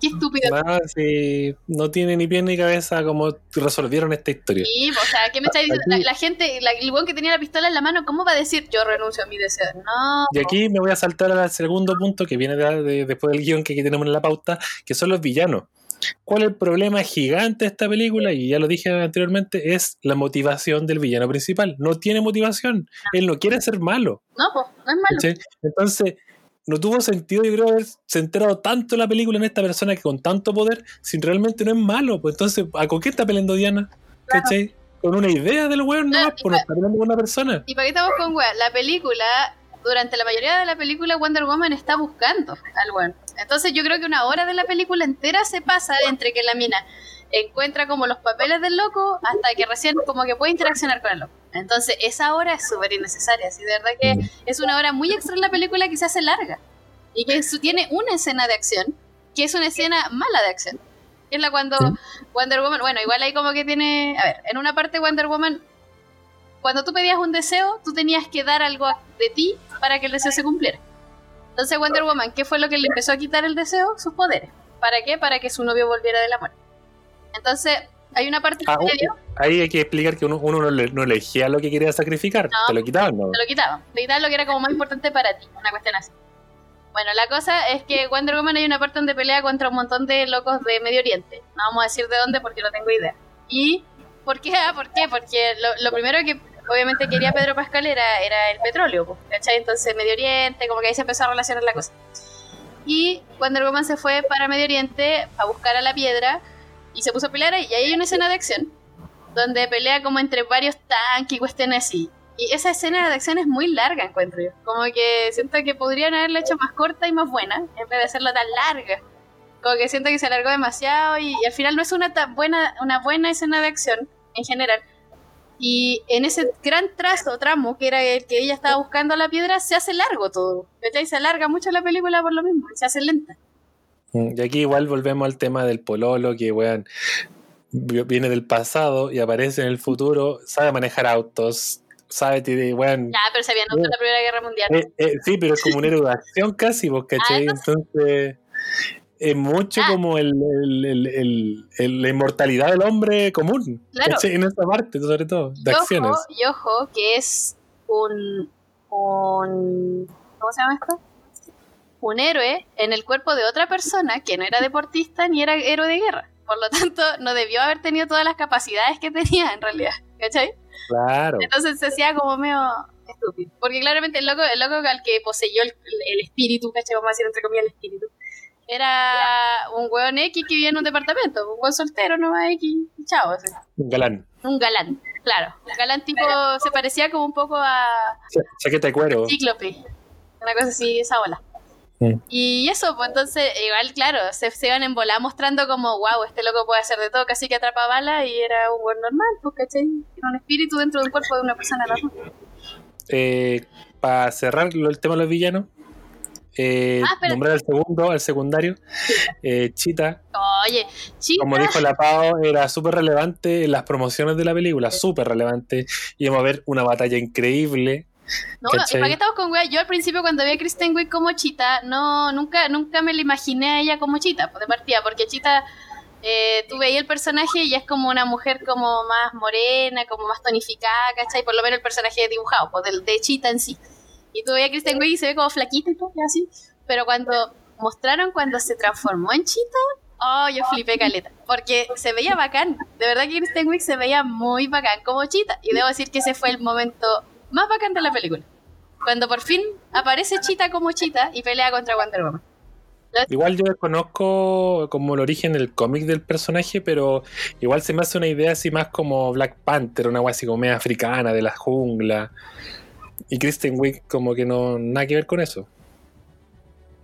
[SPEAKER 1] Qué estúpido.
[SPEAKER 2] Ah, sí, no tiene ni pie ni cabeza como resolvieron esta historia.
[SPEAKER 1] Sí, o sea, ¿qué me está diciendo? La, la gente, la- el weón que tenía la pistola en la mano, ¿cómo va a decir yo renuncio a mi deseo? No.
[SPEAKER 2] Y aquí me voy a saltar al segundo punto que viene de- de- después del guion que aquí tenemos en la pauta, que son los villanos. ¿Cuál es el problema gigante de esta película? Y ya lo dije anteriormente, es la motivación del villano principal. No tiene motivación. Él no quiere ser malo.
[SPEAKER 1] No, pues, no es malo.
[SPEAKER 2] ¿cachai? Entonces, no tuvo sentido, yo creo, haber centrado tanto la película en esta persona que con tanto poder, sin realmente no es malo. Pues entonces, ¿a con qué está peleando Diana? ¿Cachai? Con una idea del weón, no,
[SPEAKER 1] No,
[SPEAKER 2] pues no está peleando con una persona.
[SPEAKER 1] ¿Y para qué estamos con weá? La película, durante la mayoría de la película, Wonder Woman está buscando al weón. Entonces yo creo que una hora de la película entera se pasa entre que la mina encuentra como los papeles del loco hasta que recién como que puede interaccionar con el loco. Entonces esa hora es súper innecesaria. De verdad que es una hora muy extra en la película que se hace larga. Y que tiene una escena de acción, que es una escena mala de acción. Que es la cuando
[SPEAKER 2] Sí.
[SPEAKER 1] Wonder Woman, bueno, igual ahí como que tiene, a ver, en una parte Wonder Woman cuando tú pedías un deseo, tú tenías que dar algo de ti para que el deseo se cumpliera. Entonces Wonder Woman, ¿qué fue lo que le empezó a quitar el deseo? Sus poderes. ¿Para qué? Para que su novio volviera de la muerte. Entonces, hay una parte
[SPEAKER 2] Ah,
[SPEAKER 1] medio,
[SPEAKER 2] Ahí hay que explicar que uno, uno no, le- no elegía lo que quería sacrificar,
[SPEAKER 1] No.
[SPEAKER 2] te lo quitaban, ¿no?
[SPEAKER 1] te lo quitaban. Te quitaban lo que era como más importante para ti, una cuestión así. Bueno, la cosa es que Wonder Woman hay una parte donde pelea contra un montón de locos de Medio Oriente. No vamos a decir de dónde porque no tengo idea. ¿Y por qué? Ah, ¿Por qué? Porque lo, lo primero que obviamente quería Pedro Pascal era, era el petróleo, ¿cachai? Entonces Medio Oriente, como que ahí se empezó a relacionar la cosa. Y Wonder Woman se fue para Medio Oriente a buscar a la piedra y se puso a pelear ahí. Y ahí hay una escena de acción donde pelea como entre varios tanques y cuestiones así. Y esa escena de acción es muy larga, encuentro yo. Como que siento que podrían haberla hecho más corta y más buena, en vez de hacerla tan larga. Como que siento que se alargó demasiado y, y al final no es una tan buena, una buena escena de acción en general. Y en ese gran trazo, tramo, que era el que ella estaba buscando la piedra, se hace largo todo. ¿Cachai? Se alarga mucho la película por lo mismo, y se hace lenta.
[SPEAKER 2] Y aquí igual volvemos al tema del pololo, que weón vi- viene del pasado y aparece en el futuro, sabe manejar autos, sabe, tiene, weón,
[SPEAKER 1] Ya, pero se había notado en la Primera Guerra Mundial.
[SPEAKER 2] eh, eh, sí, pero es como un héroe de acción casi, vos, ¿cachai?
[SPEAKER 1] Ah,
[SPEAKER 2] Entonces, es mucho
[SPEAKER 1] Ah.
[SPEAKER 2] como el, el- el- el- la inmortalidad del hombre común,
[SPEAKER 1] Claro.
[SPEAKER 2] ¿cachai? En esa parte, sobre todo, de
[SPEAKER 1] y
[SPEAKER 2] acciones.
[SPEAKER 1] ojo, y ojo, que es un, un. ¿Cómo se llama esto? Un héroe en el cuerpo de otra persona que no era deportista ni era héroe de guerra. Por lo tanto, no debió haber tenido todas las capacidades que tenía en realidad. ¿Cachai?
[SPEAKER 2] Claro.
[SPEAKER 1] Entonces se hacía como medio estúpido. Porque claramente el loco, el loco al que poseyó el, el espíritu, ¿cachai? Vamos a decir entre comillas el espíritu. Era un weón X que vivía en un departamento, un weón soltero nomás X, chao, así.
[SPEAKER 2] Un galán.
[SPEAKER 1] Un galán, claro. Un galán tipo, se parecía como un poco a
[SPEAKER 2] Cha- Chaqueta de cuero.
[SPEAKER 1] Cíclope. Una cosa así, esa ola. Y eso, pues entonces, igual, claro, se, se iban en bola mostrando como, wow, este loco puede hacer de todo, casi que atrapa bala y era un buen normal, pues, ¿cachai? Era un espíritu dentro de un cuerpo de una persona normal.
[SPEAKER 2] Eh, para cerrar el tema de los villanos, eh,
[SPEAKER 1] Ah,
[SPEAKER 2] nombrar al segundo, al secundario, eh, Chita,
[SPEAKER 1] Oye, chicos,
[SPEAKER 2] como dijo la Pau, era súper relevante en las promociones de la película, súper relevante. Íbamos a ver una batalla increíble.
[SPEAKER 1] No, ¿y
[SPEAKER 2] ¿cachai?
[SPEAKER 1] para qué estamos con wea? Yo al principio cuando vi a Kristen Wiig como Chita, no, nunca, nunca me la imaginé a ella como Chita, pues de partida, porque Chita, eh, tú veías el personaje y es como una mujer como más morena, como más tonificada, ¿cachai? Por lo menos el personaje dibujado, pues de, de Chita en sí. Y tú veías a Kristen Wiig y se ve como flaquita y todo, así. Pero cuando mostraron cuando se transformó en Chita, oh, yo flipé caleta. Porque se veía bacán. De verdad que Kristen Wiig se veía muy bacán como Chita. Y debo decir que ese fue el momento más bacán de la película. Cuando por fin aparece Chita como Chita y pelea contra Wonder Woman.
[SPEAKER 2] Igual yo desconozco como el origen del cómic del personaje, pero igual se me hace una idea así más como Black Panther, una así como media africana, de la jungla. Y Kristen Wiig como que no nada que ver con eso.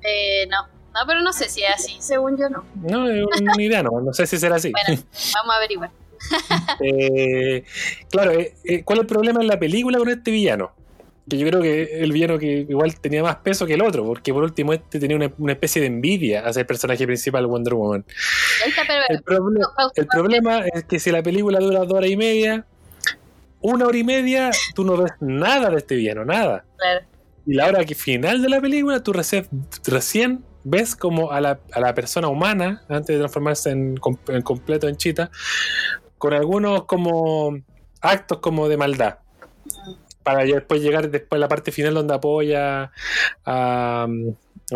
[SPEAKER 1] Eh, no, no, pero no sé si es así. Según yo, no.
[SPEAKER 2] No, es una idea, no, no sé si será así.
[SPEAKER 1] Bueno, vamos a averiguar.
[SPEAKER 2] Eh, claro, eh, eh, ¿cuál es el problema en la película con este villano? Que yo creo que el villano que igual tenía más peso que el otro, porque por último este tenía una, una especie de envidia hacia el personaje principal Wonder Woman. El, proble-
[SPEAKER 1] pausa.
[SPEAKER 2] el problema es que si la película dura dos horas y media, una hora y media, tú no ves nada de este villano, nada.
[SPEAKER 1] Claro.
[SPEAKER 2] Y la hora que final de la película, tú recién, recién ves como a la, a la persona humana, antes de transformarse en, en completo en chita, con algunos como actos como de maldad. Para después llegar después a la parte final donde apoya a, a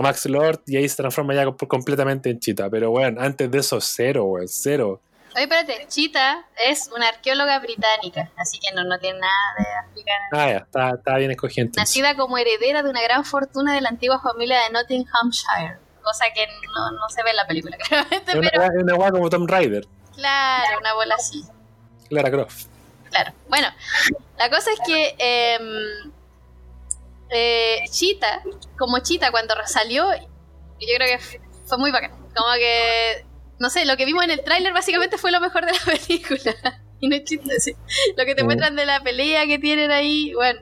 [SPEAKER 2] Max Lord y ahí se transforma ya com- completamente en chita. Pero bueno, antes de eso, cero, weón, cero.
[SPEAKER 1] Oye, espérate, Chita es una arqueóloga británica, así que no, no tiene nada de africana.
[SPEAKER 2] Ah, ya, está, está bien escogido entonces.
[SPEAKER 1] Nacida como heredera de una gran fortuna de la antigua familia de Nottinghamshire. Cosa que no, no se ve en la película, claramente,
[SPEAKER 2] Es una,
[SPEAKER 1] pero
[SPEAKER 2] una weá como Tom Raider,
[SPEAKER 1] claro, una bola así.
[SPEAKER 2] Lara Croft.
[SPEAKER 1] Claro. Bueno, la cosa es que em, eh, Cheetah, como Cheetah cuando salió, yo creo que fue muy bacán. Como que, no sé, lo que vimos en el tráiler básicamente fue lo mejor de la película. y no es chiste, sí. Lo que te
[SPEAKER 2] Mm.
[SPEAKER 1] muestran de la pelea que tienen ahí, bueno,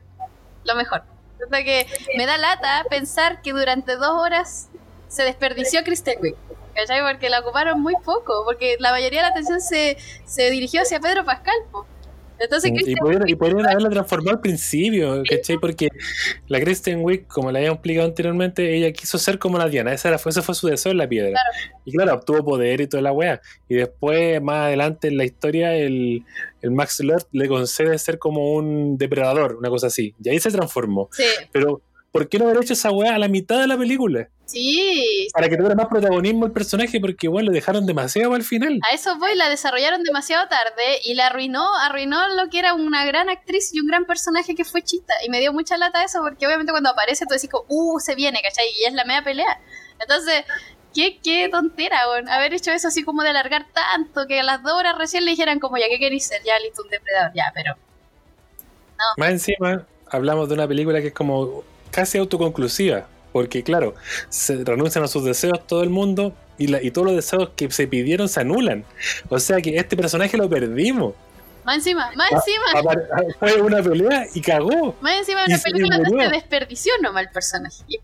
[SPEAKER 1] lo mejor. O sea que me da lata pensar que durante dos horas se desperdició Kristen Wiig. ¿Cachai? Porque la ocuparon muy poco, porque la mayoría de la atención se, se dirigió hacia Pedro Pascal. po. Entonces,
[SPEAKER 2] Y podrían, y podrían haberla transformado al principio, ¿cachai? Porque la Kristen Wiig, como la habíamos explicado anteriormente, ella quiso ser como la Diana, esa era, fue, ese fue su deseo en la piedra. Y claro, obtuvo poder y toda la wea. Y después, más adelante en la historia, el, el Max Lord le concede ser como un depredador, una cosa así. Y ahí se transformó.
[SPEAKER 1] Sí,
[SPEAKER 2] Pero, ¿por qué no haber hecho esa wea a la mitad de la película?
[SPEAKER 1] sí.
[SPEAKER 2] Para que tuviera más protagonismo el personaje, porque igual lo dejaron demasiado al final.
[SPEAKER 1] A eso voy, la desarrollaron demasiado tarde y la arruinó, arruinó lo que era una gran actriz y un gran personaje que fue Chita. Y me dio mucha lata eso, porque obviamente cuando aparece tú decís, como, uh, se viene, ¿cachai? Y es la media pelea. Entonces, qué, qué tontera, weón, haber hecho eso así como de alargar tanto, que a las dos horas recién le dijeran como, ya, ¿qué queréis ser? Ya, listo, un depredador, ya, pero...
[SPEAKER 2] Más encima, hablamos de una película que es como casi autoconclusiva. Porque, claro, se renuncian a sus deseos todo el mundo y, la- y todos los deseos que se pidieron se anulan. O sea que este personaje lo perdimos.
[SPEAKER 1] Más encima, más
[SPEAKER 2] Ah,
[SPEAKER 1] encima,
[SPEAKER 2] Apar- Fue una pelea y cagó.
[SPEAKER 1] más encima de una película donde se desperdició nomás el personaje. Y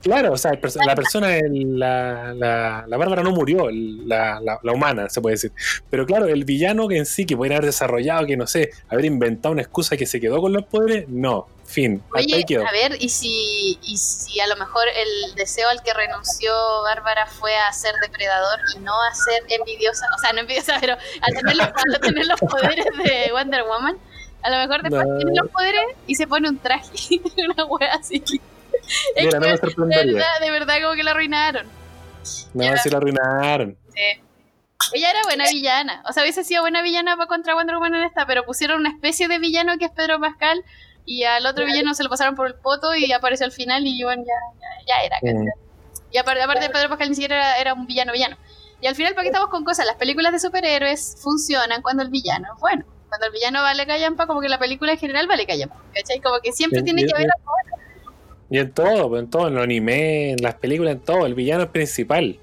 [SPEAKER 2] Claro, o sea, el la persona, el- la, la, la Bárbara no murió, el- la, la- la humana, se puede decir. Pero claro, el villano que en sí, que podría haber desarrollado, que no sé, haber inventado una excusa que se quedó con los poderes, no. Fin. Hasta
[SPEAKER 1] Oye,
[SPEAKER 2] ahí quedó.
[SPEAKER 1] a ver, ¿y si, y si a lo mejor el deseo al que renunció Bárbara fue a ser depredador y no a ser envidiosa? O sea, no envidiosa, pero a tener los, a tener los poderes de Wonder Woman. A lo mejor después
[SPEAKER 2] No.
[SPEAKER 1] tiene los poderes y se pone un traje, una wea así. Es
[SPEAKER 2] Mira, no
[SPEAKER 1] que
[SPEAKER 2] me
[SPEAKER 1] de verdad, de verdad como que la arruinaron.
[SPEAKER 2] No, lo arruinaron.
[SPEAKER 1] Sí. Ella era buena villana. O sea, hubiese sido buena villana para contra Wonder Woman en esta, pero pusieron una especie de villano que es Pedro Pascal y al otro villano se lo pasaron por el poto y apareció al final y bueno, ya, ya, ya era.
[SPEAKER 2] Mm.
[SPEAKER 1] Y aparte, aparte Pedro Pascal ni siquiera era, era un villano villano. Y al final, ¿para qué estamos con cosas? Las películas de superhéroes funcionan cuando el villano es bueno. Cuando el villano vale callampa, como que la película en general vale callampa. ¿Cachai? Como que siempre tiene
[SPEAKER 2] bien,
[SPEAKER 1] que haber
[SPEAKER 2] bien. Y en todo, en todo, en los anime, en las películas, en todo, el villano es principal.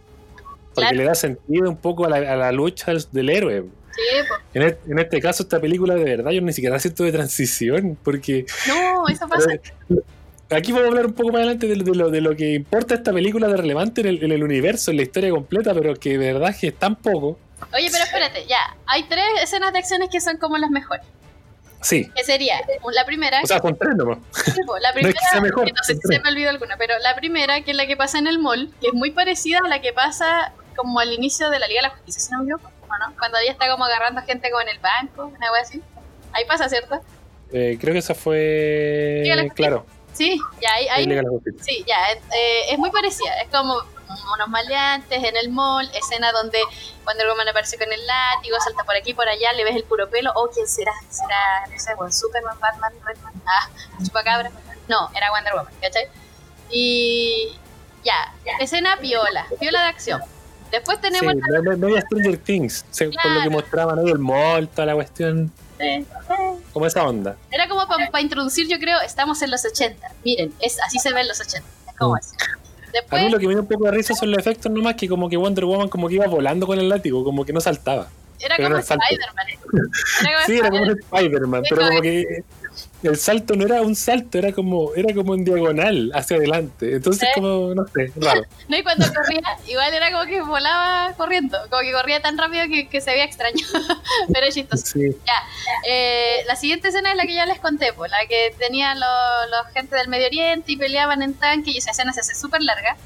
[SPEAKER 2] Porque
[SPEAKER 1] Claro.
[SPEAKER 2] le da sentido un poco a la, a la lucha del, del héroe.
[SPEAKER 1] Sí, pues.
[SPEAKER 2] En, este caso, esta película de verdad yo ni siquiera siento de transición, porque
[SPEAKER 1] No, eso pasa.
[SPEAKER 2] aquí vamos a hablar un poco más adelante de, lo- de lo, de lo que importa esta película de relevante en el, en el universo, en la historia completa, pero que de verdad que es tan poco.
[SPEAKER 1] Oye, pero espérate, ya. Hay tres escenas de acciones que son como las mejores.
[SPEAKER 2] Sí,
[SPEAKER 1] Que sería la primera,
[SPEAKER 2] o sea, son tres nomás.
[SPEAKER 1] La
[SPEAKER 2] no es
[SPEAKER 1] primera,
[SPEAKER 2] que sea mejor,
[SPEAKER 1] que no sé si se me olvidó alguna, pero la primera, que es la que pasa en el mall, que es muy parecida a la que pasa como al inicio de la Liga de la Justicia, si no me equivoco, ¿o no? Cuando ella está como agarrando gente como en el banco, una wea así. Ahí pasa, ¿cierto?
[SPEAKER 2] Eh, creo que esa fue. Claro,
[SPEAKER 1] Sí, ya, ahí, sí, ya, es, eh, es muy parecida. Es como unos maleantes en el mall, escena donde Wonder Woman aparece con el látigo, salta por aquí, por allá, le ves el puro pelo. Oh, ¿quién será? ¿Será, no sé, bueno, Superman, Batman, Redman? Ah, Chupacabra. No, era Wonder Woman, ¿cachai? Y ya, escena piola, piola de acción. Después
[SPEAKER 2] Sí,
[SPEAKER 1] tenemos
[SPEAKER 2] me- me- media Stranger Things, se- por lo que
[SPEAKER 1] Claro.
[SPEAKER 2] mostraban ahí el mall, toda la cuestión,
[SPEAKER 1] eh,
[SPEAKER 2] como esa onda.
[SPEAKER 1] Era como para introducir, yo creo, estamos en los 80. Miren, es así se ven los 80. Es como
[SPEAKER 2] Mm.
[SPEAKER 1] así.
[SPEAKER 2] A
[SPEAKER 1] Después,
[SPEAKER 2] mí lo que me dio un poco de risa son los efectos nomás que como que Wonder Woman como que iba volando con el látigo, como que no saltaba.
[SPEAKER 1] era
[SPEAKER 2] pero
[SPEAKER 1] como. Spider-Man.
[SPEAKER 2] Sí, era como
[SPEAKER 1] Spider-Man. Sí,
[SPEAKER 2] pero
[SPEAKER 1] como
[SPEAKER 2] que el salto no era un salto, era como era como en diagonal hacia adelante. Entonces como, no sé, raro.
[SPEAKER 1] No, y cuando corría, igual era como que volaba corriendo. Como que corría tan rápido que, que se veía extraño. Pero es chistoso.
[SPEAKER 2] Sí.
[SPEAKER 1] Eh, la siguiente escena es la que ya les conté, pues, la que tenían los, los gente del Medio Oriente y peleaban en tanque y esa escena se hace súper larga.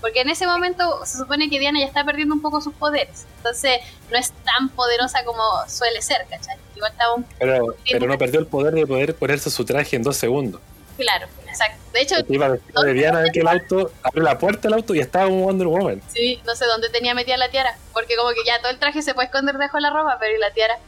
[SPEAKER 1] Porque en ese momento se supone que Diana ya está perdiendo un poco sus poderes. Entonces no es tan poderosa como suele ser, ¿cachai? Igual estaba un...
[SPEAKER 2] Pero, pero no perdió el poder de poder ponerse su traje en dos segundos.
[SPEAKER 1] Claro, exacto. De hecho,
[SPEAKER 2] Iba vestida de Diana que el auto, abrió la puerta del auto y estaba un Wonder Woman.
[SPEAKER 1] sí, no sé dónde tenía metida la tiara. Porque como que ya todo el traje se puede esconder debajo de la ropa, pero ¿y la tiara?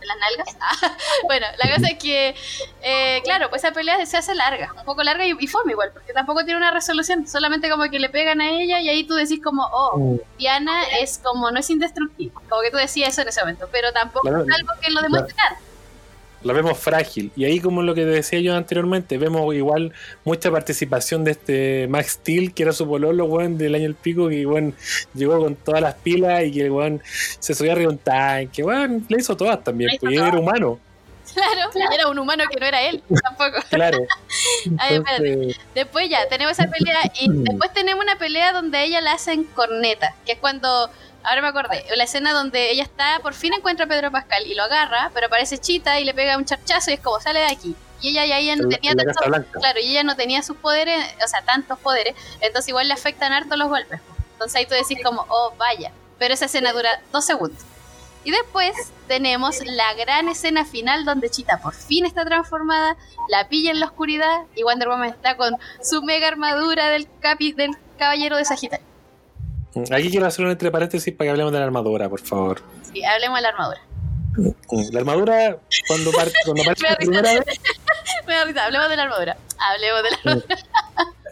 [SPEAKER 1] ¿En las nalgas? Ah, bueno, la cosa es que, eh, claro, pues esa pelea se hace larga, un poco larga y, y fome igual, porque tampoco tiene una resolución, solamente como que le pegan a ella y ahí tú decís como, oh,
[SPEAKER 2] Mm.
[SPEAKER 1] Diana es como, no es indestructible, como que tú decías eso en ese momento, pero tampoco
[SPEAKER 2] Claro.
[SPEAKER 1] es algo que lo demuestre nada.
[SPEAKER 2] La vemos frágil. Y ahí, como lo que decía yo anteriormente, vemos igual mucha participación de este Max Steel, que era su pololo, weón, del año el pico, que weón llegó con todas las pilas y que weón se subía arriba de un tanque, weón, le hizo todas también,
[SPEAKER 1] hizo
[SPEAKER 2] pues y era humano,
[SPEAKER 1] Claro, era un humano que no era él, tampoco.
[SPEAKER 2] claro.
[SPEAKER 1] Ay, espérate.
[SPEAKER 2] Entonces,
[SPEAKER 1] Después ya, tenemos esa pelea y después tenemos una pelea donde ella la hacen corneta, que es cuando, ahora me acordé, la escena donde ella está, por fin encuentra a Pedro Pascal y lo agarra, pero aparece Chita y le pega un charchazo y es como, sale de aquí. Y ella ya, no
[SPEAKER 2] en,
[SPEAKER 1] tenía tantos, claro, y ella no tenía sus poderes, o sea, tantos poderes, entonces igual le afectan harto los golpes. Entonces ahí tú decís como, oh, vaya, pero esa escena dura dos segundos. Y después tenemos la gran escena final donde Chita por fin está transformada, la pilla en la oscuridad y Wonder Woman está con su mega armadura del, capi, del caballero de Sagitario.
[SPEAKER 2] Aquí quiero hacer un entre paréntesis para que hablemos de la armadura, por favor.
[SPEAKER 1] Sí, hablemos de la armadura.
[SPEAKER 2] La armadura, cuando, parte cuando
[SPEAKER 1] Me da
[SPEAKER 2] la primera vez,
[SPEAKER 1] Me da risa, hablemos de la armadura. Hablemos de la armadura.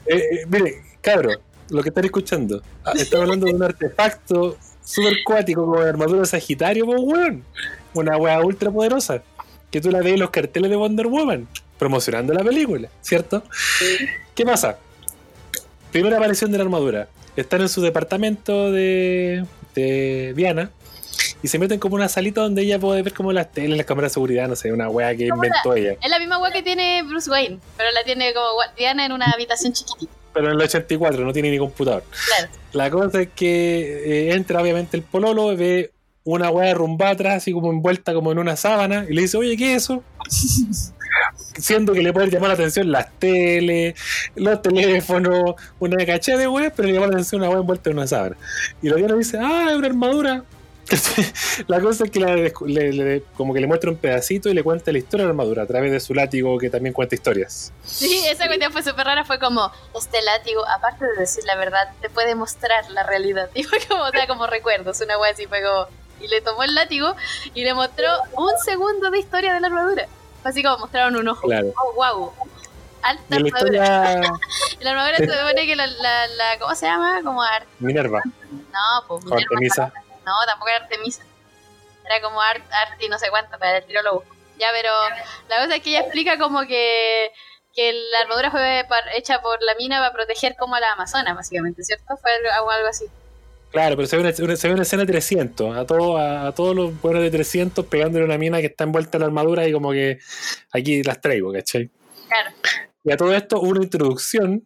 [SPEAKER 2] Eh, eh, mire, cabro, lo que están escuchando, ah, estamos hablando de un artefacto super cuático como la armadura de Sagitario, pues, weón. Una weá ultra poderosa. Que tú la ves en los carteles de Wonder Woman, promocionando la película, ¿cierto? ¿Qué pasa? Primera aparición de la armadura. Están en su departamento de, de Diana y se meten como una salita donde ella puede ver como las teles, las cámaras de seguridad, no sé, una weá que inventó ella.
[SPEAKER 1] Es la misma wea que tiene Bruce Wayne, pero la tiene como Diana en una habitación chiquitita.
[SPEAKER 2] Pero en el 84 no tiene ni computador.
[SPEAKER 1] Claro.
[SPEAKER 2] La cosa es que eh, entra obviamente el pololo, ve una weá derrumbada atrás, así como envuelta como en una sábana, y le dice, oye, ¿qué es eso? Siendo que le puede llamar la atención las teles, los teléfonos, una caché de weá, pero le llama la atención una weá envuelta en una sábana. Y la Diana dice, ah, es una armadura. la cosa es que la le- le- como que le muestra un pedacito y le cuenta la historia de la armadura a través de su látigo que también cuenta historias.
[SPEAKER 1] Sí, esa cuestión fue súper rara. Fue como, este látigo, aparte de decir la verdad, te puede mostrar la realidad. Y fue como, o sea, como recuerdos, una wea así. Fue y le tomó el látigo y le mostró un segundo de historia de la armadura. Fue así como mostraron un ojo.
[SPEAKER 2] Claro.
[SPEAKER 1] Oh, wow. Alta
[SPEAKER 2] la
[SPEAKER 1] armadura.
[SPEAKER 2] historia
[SPEAKER 1] La armadura se supone que la, la, la- ¿cómo se llama? Como Ar-
[SPEAKER 2] Minerva,
[SPEAKER 1] No, pues Minerva
[SPEAKER 2] Artemisa.
[SPEAKER 1] No, tampoco era Artemisa. Era como Art, Art y no sé cuánto, para el tiro lo busco. Ya, pero la cosa es que ella explica como que, que la armadura fue hecha por la mina para proteger como a la Amazona, básicamente, ¿cierto? Fue algo así.
[SPEAKER 2] Claro, pero se ve una, una- se ve una escena de 300, a, todo, a, a todos los buenos de 300 pegándole una mina que está envuelta en la armadura y como que aquí las traigo, ¿cachai?
[SPEAKER 1] Claro.
[SPEAKER 2] Y a todo esto una introducción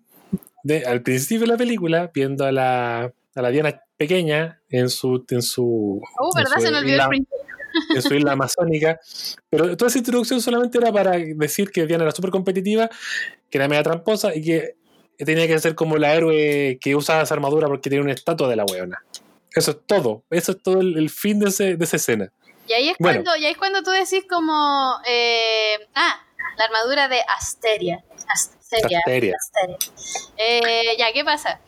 [SPEAKER 2] de, al principio de la película, viendo a la, a la Diana pequeña en su, en su,
[SPEAKER 1] Uh,
[SPEAKER 2] en
[SPEAKER 1] ¿verdad?
[SPEAKER 2] su
[SPEAKER 1] Se me olvidó
[SPEAKER 2] isla-
[SPEAKER 1] el principio.
[SPEAKER 2] en su isla amazónica. Pero toda esa introducción solamente era para decir que Diana era súper competitiva, que era media tramposa y que tenía que ser como la héroe que usa esa armadura porque tiene una estatua de la weona. Eso es todo. Eso es todo el, el fin de, ese, de esa escena.
[SPEAKER 1] Y ahí es,
[SPEAKER 2] Bueno.
[SPEAKER 1] cuando, y ahí es cuando tú decís como... eh, ah, la armadura de Asteria. Asteria.
[SPEAKER 2] Asteria.
[SPEAKER 1] Asteria. Eh, ya, ¿qué pasa?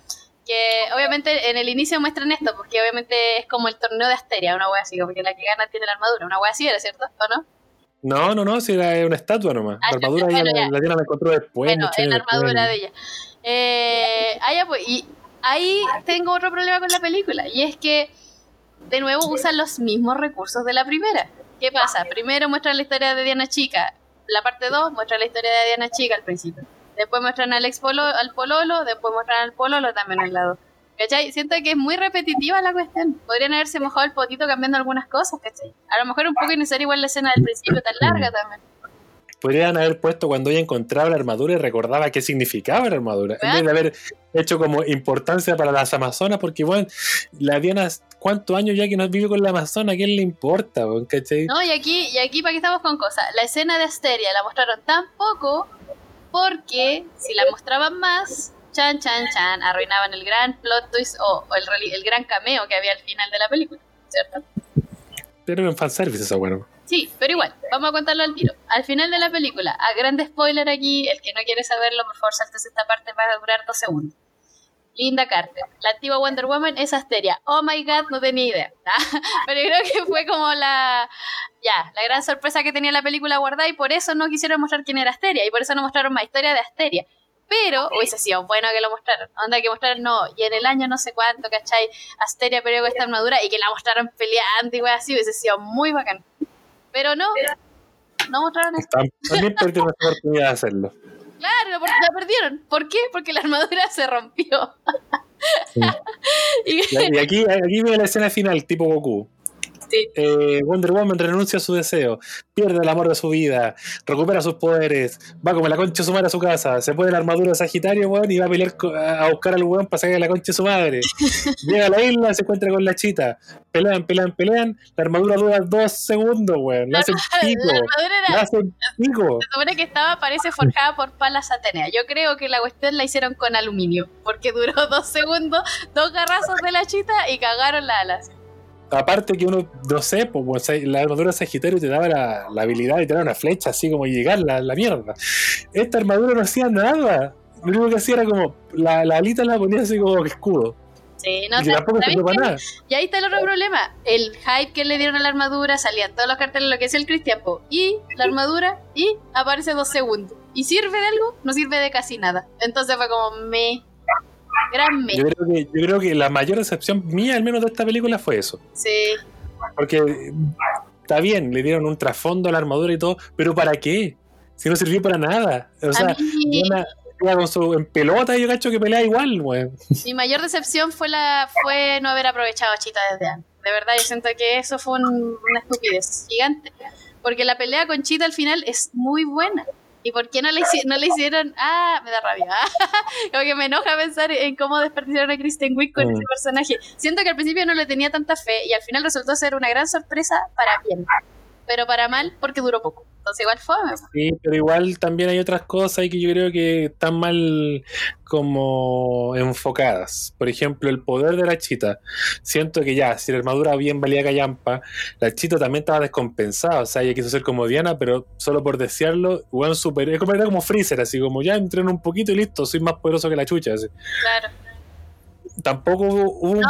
[SPEAKER 1] Que obviamente en el inicio muestran esto, porque obviamente es como el torneo de Asteria, una wea así, como que la que gana tiene la armadura, una wea así era, ¿cierto? ¿O no?
[SPEAKER 2] No, no, no, si era una estatua nomás.
[SPEAKER 1] Ah,
[SPEAKER 2] la armadura
[SPEAKER 1] bueno,
[SPEAKER 2] ya la, la la encontró después.
[SPEAKER 1] bueno, es la
[SPEAKER 2] después.
[SPEAKER 1] armadura de ella. Eh, ah, ya, pues, y ahí tengo otro problema con la película, y es que de nuevo usan los mismos recursos de la primera. ¿Qué pasa? Primero muestran la historia de Diana Chica, la parte 2 muestra la historia de Diana Chica al principio. Después muestran al ex al pololo, después muestran al pololo también al lado. ¿Cachai? Siento que es muy repetitiva la cuestión. Podrían haberse mojado el potito cambiando algunas cosas, ¿cachai? A lo mejor un poco innecesaria igual la escena del principio tan larga también.
[SPEAKER 2] Podrían haber puesto cuando ella encontraba la armadura y recordaba qué significaba la armadura. En vez de haber hecho como importancia para las amazonas, porque bueno, la Diana, ¿cuántos años ya que no vive con la amazona? ¿A quién le importa? ¿Cachai?
[SPEAKER 1] No, y aquí, y aquí para qué estamos con cosas. La escena de Asteria la mostraron tan poco porque si la mostraban más, chan, chan, chan, arruinaban el gran plot twist o, el, el, gran cameo que había al final de la película, ¿cierto?
[SPEAKER 2] Pero en fanservice esa bueno.
[SPEAKER 1] Sí, pero igual, vamos a contarlo al tiro. Al final de la película, a grande spoiler aquí, el que no quiere saberlo, por favor, saltes esta parte, va a durar dos segundos. Linda Carter, la antigua Wonder Woman es Asteria. Oh my god, no tenía idea. Pero creo que fue como la. Ya, la gran sorpresa que tenía la película guardada y por eso no quisieron mostrar quién era Asteria y por eso no mostraron más historia de Asteria. Pero hubiese sido bueno que lo mostraran. Onda que mostraron, no, y en el año no sé cuánto, ¿cachai? Asteria con esta armadura y que la mostraron peleando y así, hubiese sido muy bacán. Pero no, no mostraron
[SPEAKER 2] esto. También perdieron la oportunidad de hacerlo.
[SPEAKER 1] Claro, porque la perdieron. ¿Por qué? Porque la armadura se rompió.
[SPEAKER 2] y, aquí, aquí viene la escena final, tipo Goku. Eh, Wonder Woman renuncia a su deseo, pierde el amor de su vida, recupera sus poderes, va como la concha de su madre a su casa, se pone la armadura de Sagitario, weón, y va a pelear a buscar al weón para sacar la concha de su madre. Llega a la isla, se encuentra con la chita, pelean, pelean, pelean, la armadura dura dos segundos, weón, la hacen pico, la, hacen pico.
[SPEAKER 1] Se supone que estaba, parece forjada por palas Atenea. Yo creo que la cuestión la hicieron con aluminio, porque duró dos segundos, dos garrazos de la chita y cagaron las alas
[SPEAKER 2] aparte que uno, no sé, pues, la armadura Sagitario te daba la, habilidad de tirar una flecha, así como llegar la, la mierda. Esta armadura no hacía nada. Lo único que hacía era como, la, la alita la ponía así como escudo.
[SPEAKER 1] Sí, no sé, Y ahí está el otro problema. El hype que le dieron a la armadura, salían todos los carteles, lo que es el Christian y la armadura, y aparece dos segundos. ¿Y sirve de algo? No sirve de casi nada. Entonces fue como me. Gran
[SPEAKER 2] Yo creo, que, yo creo que la mayor decepción mía, al menos de esta película, fue eso.
[SPEAKER 1] Sí.
[SPEAKER 2] Porque está bien, le dieron un trasfondo a la armadura y todo, pero ¿para qué? Si no sirvió para nada. O sea, con su, en pelota yo cacho que pelea igual, güey.
[SPEAKER 1] Mi mayor decepción fue la fue no haber aprovechado a Chita desde antes. De verdad, yo siento que eso fue una estupidez gigante. Porque la pelea con Chita al final es muy buena. ¿Y por qué no le, no le hicieron? Ah, me da rabia. Como que me enoja pensar en cómo desperdiciaron a Kristen Wiig con ese mm. personaje. Siento que al principio no le tenía tanta fe y al final resultó ser una gran sorpresa para bien pero para mal porque duró poco. Entonces igual fue.
[SPEAKER 2] Sí, pero igual también hay otras cosas que yo creo que están mal como enfocadas. Por ejemplo, el poder de la chita. Siento que ya, si la armadura bien valía callampa, la chita también estaba descompensada. O sea, ella quiso ser como Diana, pero solo por desearlo, igual super. Es como, era como Freezer, así como ya entreno un poquito y listo, soy más poderoso que la chucha.
[SPEAKER 1] Claro
[SPEAKER 2] tampoco hubo un,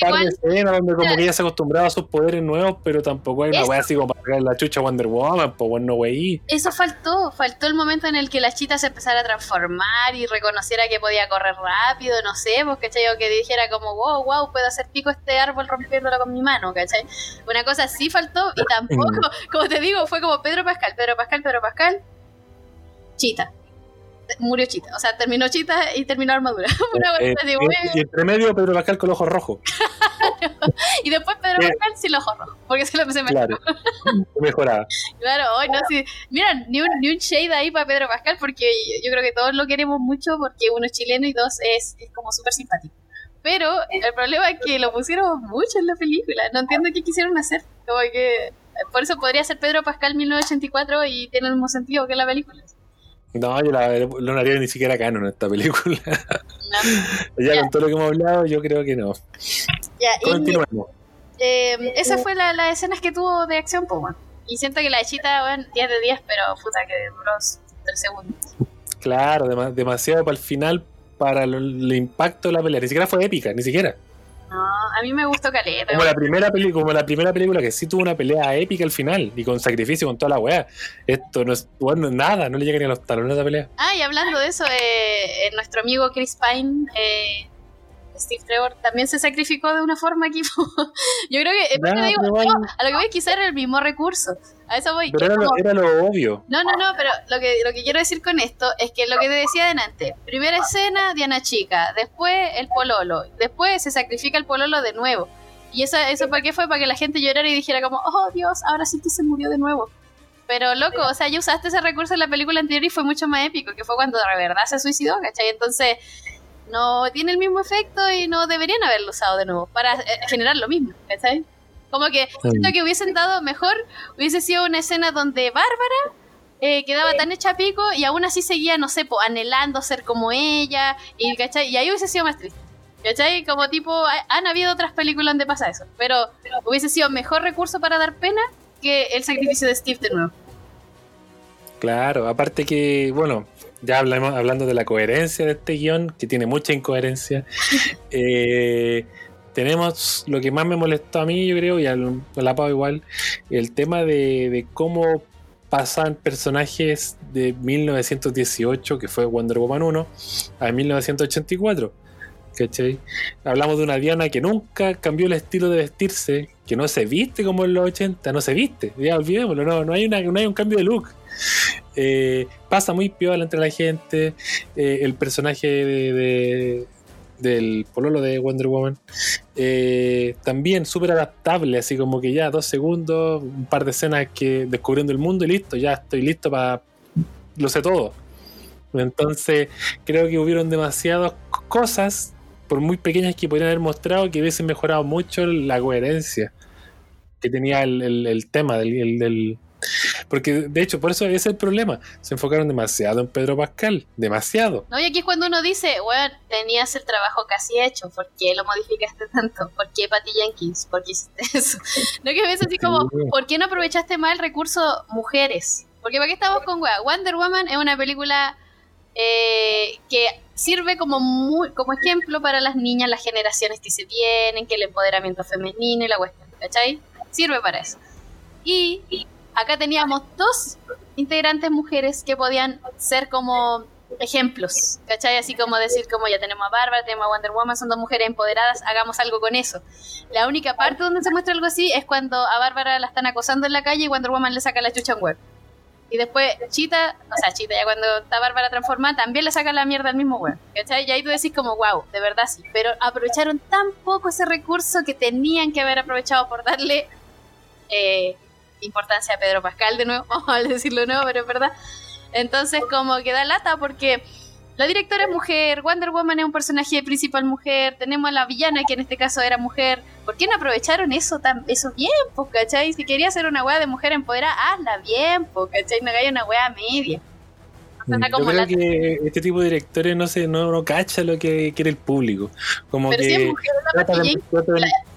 [SPEAKER 2] par de escenas donde como que ella se acostumbraba a sus poderes nuevos, pero tampoco hay una wea así como para sacar la chucha Wonder Woman, pues bueno, wey.
[SPEAKER 1] Eso faltó, faltó el momento en el que la chita se empezara a transformar y reconociera que podía correr rápido, no sé, pues, ¿cachai? O que dijera como, wow, wow, puedo hacer pico este árbol rompiéndolo con mi mano, ¿cachai? Una cosa sí faltó y tampoco, como te digo, fue como Pedro Pascal, Pedro Pascal, Pedro Pascal, chita murió Chita. O sea, terminó Chita y terminó Armadura.
[SPEAKER 2] Eh, eh, y entre medio Pedro Pascal con los ojos rojos.
[SPEAKER 1] y después Pedro eh, Pascal sin los ojos rojos. Porque se lo empecé
[SPEAKER 2] Claro, mejoraba.
[SPEAKER 1] Claro, hoy no, sí. Mira, ni un, ni un shade ahí para Pedro Pascal porque yo, creo que todos lo queremos mucho porque uno es chileno y dos es, es como súper simpático. Pero el problema es que lo pusieron mucho en la película. No entiendo qué quisieron hacer. Como que por eso podría ser Pedro Pascal 1984 y tiene el mismo sentido que la película.
[SPEAKER 2] No, yo la, no haría ni siquiera canon esta película. ya con todo lo que hemos hablado, yo creo que no.
[SPEAKER 1] Ya, Continuemos. Eh, esa fue la, las escenas que tuvo de acción, pues, Y siento que la hechita, bueno, 10 de 10, pero puta, que duró 3 segundos.
[SPEAKER 2] Claro, demasiado para el final, para el impacto de la pelea. Ni siquiera fue épica, ni siquiera.
[SPEAKER 1] No, a mí me gustó Caleta.
[SPEAKER 2] Como la primera película, como la primera película que sí tuvo una pelea épica al final y con sacrificio con toda la weá. Esto no es bueno nada, no le llega ni a los talones a esa pelea.
[SPEAKER 1] Ah, y hablando de eso, eh, nuestro amigo Chris Pine eh, Steve Trevor también se sacrificó de una forma aquí. Yo creo que, a lo que voy quizá era el mismo recurso. A eso voy.
[SPEAKER 2] Pero era lo, obvio.
[SPEAKER 1] No, no, no, pero lo que, lo que quiero decir con esto es que lo que te decía adelante, primera escena, Diana Chica, después el pololo, después se sacrifica el pololo de nuevo. ¿Y eso, eso para qué fue? Para que la gente llorara y dijera como, oh Dios, ahora sí que se murió de nuevo. Pero loco, o sea, ya usaste ese recurso en la película anterior y fue mucho más épico, que fue cuando de verdad se suicidó, ¿cachai? Entonces, no tiene el mismo efecto y no deberían haberlo usado de nuevo para eh, generar lo mismo, Como que siento que hubiesen dado mejor, hubiese sido una escena donde Bárbara eh, quedaba tan hecha pico y aún así seguía, no sé, po, anhelando ser como ella, y, ¿cachai? Y ahí hubiese sido más triste. ¿Cachai? Como tipo, han habido otras películas donde pasa eso, pero hubiese sido mejor recurso para dar pena que el sacrificio de Steve de nuevo.
[SPEAKER 2] Claro, aparte que, bueno, ya hablamos hablando de la coherencia de este guion, que tiene mucha incoherencia. eh, tenemos lo que más me molestó a mí, yo creo, y al, la Pau igual, el tema de, cómo pasan personajes de 1918, que fue Wonder Woman 1, a 1984. ¿Cachai? Hablamos de una Diana que nunca cambió el estilo de vestirse, que no se viste como en los 80, no se viste, ya olvidémoslo, no, no, hay, una, no hay un cambio de look. Eh, pasa muy piola entre la gente. Eh, el personaje de, de, del pololo de Wonder Woman eh, también súper adaptable, así como que ya dos segundos, un par de escenas que descubriendo el mundo y listo, ya estoy listo para. Lo sé todo. Entonces, creo que hubieron demasiadas cosas, por muy pequeñas que podrían haber mostrado, que hubiesen mejorado mucho la coherencia que tenía el, el, tema del, el, del, porque de hecho, por eso ese es el problema. Se enfocaron demasiado en Pedro Pascal. Demasiado.
[SPEAKER 1] No, y aquí es cuando uno dice, bueno, tenías el trabajo casi hecho. ¿Por qué lo modificaste tanto? ¿Por qué Patty Jenkins? ¿Por qué hiciste eso? No que ves así como, ¿por qué no aprovechaste más el recurso mujeres? Porque ¿para qué estamos con wea? Wonder Woman es una película eh, que sirve como muy, como ejemplo para las niñas, las generaciones que se vienen, que el empoderamiento femenino y la cuestión, ¿cachai? Sirve para eso. Y acá teníamos dos integrantes mujeres que podían ser como ejemplos, ¿cachai? Así como decir, como ya tenemos a Bárbara, tenemos a Wonder Woman, son dos mujeres empoderadas, hagamos algo con eso. La única parte donde se muestra algo así es cuando a Bárbara la están acosando en la calle y Wonder Woman le saca la chucha en web. Y después Chita, o sea, Chita, ya cuando está Bárbara transformada, también le saca la mierda al mismo web. ¿Cachai? Y ahí tú decís como, wow, de verdad sí. Pero aprovecharon tan poco ese recurso que tenían que haber aprovechado por darle eh, importancia a Pedro Pascal de nuevo, vamos a decirlo de nuevo, pero es verdad. Entonces como que da lata porque la directora es mujer, Wonder Woman es un personaje principal mujer, tenemos a la villana que en este caso era mujer. ¿Por qué no aprovecharon eso tan eso bien, pues, cachai? Si quería hacer una wea de mujer empoderada, hazla bien, pues, cachai, no haga una wea media. O sea,
[SPEAKER 2] Yo creo que este tipo de directores no se no, no cacha lo que quiere el público. Como
[SPEAKER 1] pero
[SPEAKER 2] que
[SPEAKER 1] si es mujer, una
[SPEAKER 2] trata de-
[SPEAKER 1] Patty
[SPEAKER 2] trata de-
[SPEAKER 1] Jenkins,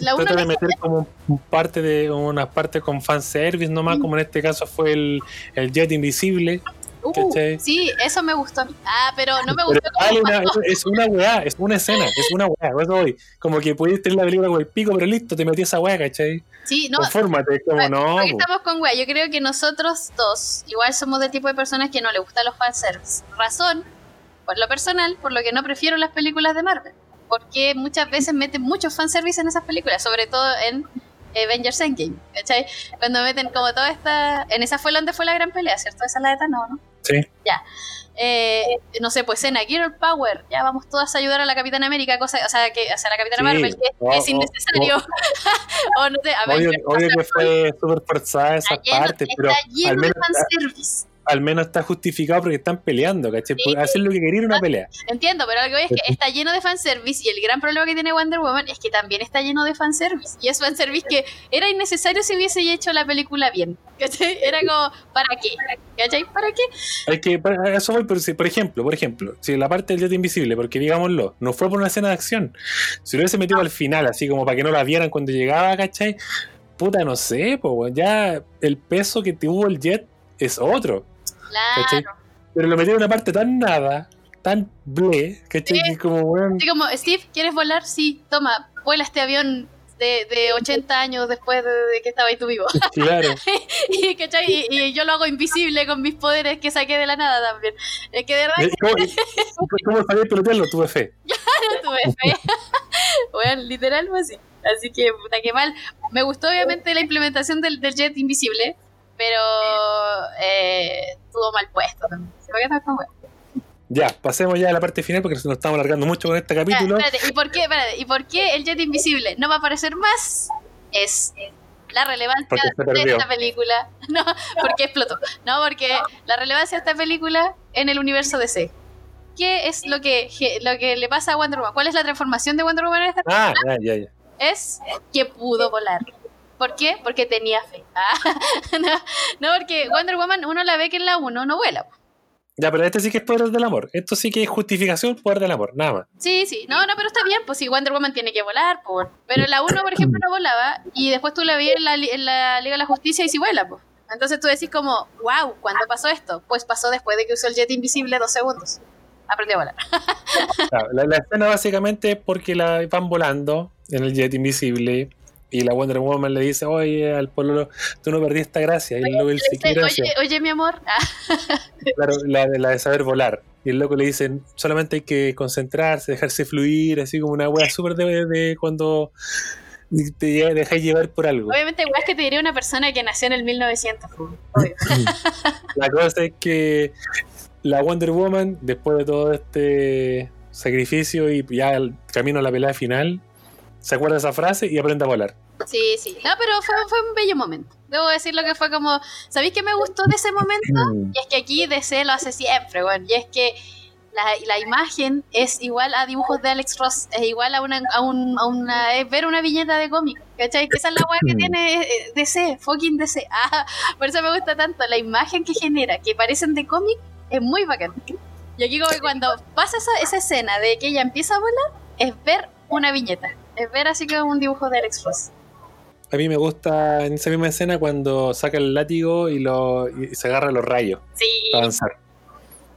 [SPEAKER 1] la una
[SPEAKER 2] trata de meter como parte de unas partes con fanservice nomás,
[SPEAKER 1] Mm.
[SPEAKER 2] como en este caso fue el, el Jet Invisible.
[SPEAKER 1] Uh, sí, eso me gustó. Ah, pero no me gustó como
[SPEAKER 2] una- es, una weá, es una escena, es una weá, eso voy. Como que pudiste tener la película con el pico, pero listo, te metí esa weá, ¿cachai?
[SPEAKER 1] Sí, no,
[SPEAKER 2] Confórmate, como no.
[SPEAKER 1] Porque
[SPEAKER 2] po.
[SPEAKER 1] estamos con wea. Yo creo que nosotros dos, igual somos del tipo de personas que no le gustan los fanservice. Razón, por lo personal, por lo que no prefiero las películas de Marvel. Porque muchas veces meten muchos fanservice en esas películas, sobre todo en Avengers Endgame, ¿cachai? Cuando meten como toda esta... En esa fue donde fue la gran pelea, ¿cierto? Esa es la de Thanos, ¿no?
[SPEAKER 2] Sí.
[SPEAKER 1] Eh, no sé, pues escena Girl Power, ya vamos todas a ayudar a la Capitana América, cosa, o sea, que, o sea, la Capitana
[SPEAKER 2] Sí.
[SPEAKER 1] Marvel, que
[SPEAKER 2] Oh,
[SPEAKER 1] es
[SPEAKER 2] oh,
[SPEAKER 1] innecesario. o no sé,
[SPEAKER 2] Obvio,
[SPEAKER 1] Avengers,
[SPEAKER 2] obvio que fue súper forzada esa
[SPEAKER 1] lleno,
[SPEAKER 2] parte, pero
[SPEAKER 1] está lleno
[SPEAKER 2] al menos,
[SPEAKER 1] de fanservice.
[SPEAKER 2] Al menos está justificado porque están peleando, ¿cachai?
[SPEAKER 1] Sí.
[SPEAKER 2] Hacer lo que querían una pelea.
[SPEAKER 1] Entiendo, pero algo es que está lleno de fanservice y el gran problema que tiene Wonder Woman es que también está lleno de fanservice. Y es fanservice que era innecesario si hubiese hecho la película bien. ¿Cachai? Era como, ¿para qué? ¿Cachai? ¿Para qué?
[SPEAKER 2] Hay que, para- eso voy, por, si- por ejemplo, por ejemplo, si la parte del jet invisible, porque digámoslo, no fue por una escena de acción. Si lo hubiese metido al final, así como para que no la vieran cuando llegaba, ¿cachai? Puta, no sé, pues ya el peso que tuvo el jet es otro. ¿Cachai?
[SPEAKER 1] Claro.
[SPEAKER 2] Pero lo metieron en una parte tan nada, tan ble, ¿cachai? Que como, weón,
[SPEAKER 1] Así como, Steve, ¿quieres volar? Sí, toma, vuela este avión de, de 80 años después de, de que estaba ahí tú vivo.
[SPEAKER 2] claro.
[SPEAKER 1] y. Y, y yo lo hago invisible con mis poderes que saqué de la nada también. Es que de verdad
[SPEAKER 2] Eh, ¿Cómo, cómo sabías pelotearlo? Tuve fe.
[SPEAKER 1] no tuve fe. bueno, literal fue así. Así que, puta, que mal. Me gustó obviamente la implementación del, del jet invisible, pero eh, estuvo mal puesto también. ¿Por qué estás con wea?
[SPEAKER 2] Ya, pasemos ya a la parte final porque nos estamos alargando mucho con este
[SPEAKER 1] Ya,
[SPEAKER 2] capítulo.
[SPEAKER 1] espérate, ¿y por, qué, espérate, ¿Y por qué el jet invisible no va a aparecer más? Es la relevancia
[SPEAKER 2] se
[SPEAKER 1] de esta película. No, porque explotó. No, porque la relevancia de esta película en el universo DC. ¿Qué es lo que, lo que le pasa a Wonder Woman? ¿Cuál es la transformación de Wonder Woman en esta
[SPEAKER 2] Ah, ya, ya, ya.
[SPEAKER 1] es que pudo volar. ¿Por qué? Porque tenía fe. Ah, no, no, porque Wonder Woman uno la ve que en la 1 no vuela.
[SPEAKER 2] Ya, pero este sí que es poder del amor. Esto sí que es justificación poder del amor, nada más.
[SPEAKER 1] Sí, sí. No, no, pero está bien, pues si Wonder Woman tiene que volar, pues. Pero en la 1, por ejemplo, no volaba. Y después tú la vi en la, en la Liga de la Justicia y sí vuela, pues. Entonces tú decís como, wow, ¿cuándo pasó esto? Pues pasó después de que usó el jet invisible dos segundos. Aprendió a volar.
[SPEAKER 2] Claro, la, la escena básicamente es porque la van volando en el jet invisible y la Wonder Woman le dice, oye, al pueblo, tú no perdiste esta gracia. Y sí
[SPEAKER 1] Este,
[SPEAKER 2] que
[SPEAKER 1] oye, oye, mi amor.
[SPEAKER 2] Claro, la, de- la de saber volar. Y el loco le dicen, solamente hay que concentrarse, dejarse fluir, así como una wea súper de, de cuando te dejáis llevar por algo.
[SPEAKER 1] obviamente, igual que te diría una persona que nació en el 1900. pues, obvio.
[SPEAKER 2] La cosa es que la Wonder Woman, después de todo este sacrificio y ya el camino a la pelea final, se acuerda de esa frase y aprende a volar.
[SPEAKER 1] Sí, sí. No, pero fue, fue un bello momento. Debo decir lo que fue como. ¿Sabéis qué me gustó de ese momento? Y es que aquí DC lo hace siempre, bueno. Y es que la, la imagen es igual a dibujos de Alex Ross, es igual a una, a un, a una es ver una viñeta de cómic, ¿cachai? Que esa es la weá que tiene eh, DC, fucking DC. Ah, por eso me gusta tanto, la imagen que genera, que parecen de cómic, es muy bacán. Y aquí como que cuando pasa esa, esa escena de que ella empieza a volar, es ver una viñeta, es ver así como un dibujo de Alex Ross.
[SPEAKER 2] A mí me gusta en esa misma escena cuando saca el látigo y, lo, y se agarra los rayos
[SPEAKER 1] Sí,
[SPEAKER 2] para avanzar.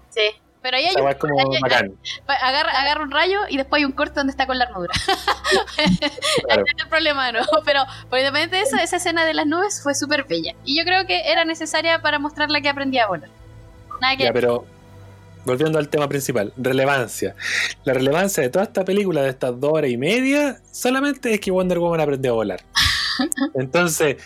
[SPEAKER 1] sí. Pero ahí hay un,
[SPEAKER 2] como
[SPEAKER 1] hay- hay- agarra, agarra un rayo y después hay un corte donde está con la armadura.
[SPEAKER 2] Claro.
[SPEAKER 1] Ese es el problema, ¿no? Pero por independiente de eso, esa escena de las nubes fue súper bella. Y yo creo que era necesaria para mostrarle que aprendía a volar. Nada que
[SPEAKER 2] Ya, pero volviendo al tema principal, relevancia. La relevancia de toda esta película de estas dos horas y media solamente es que Wonder Woman aprendió a volar. Entonces,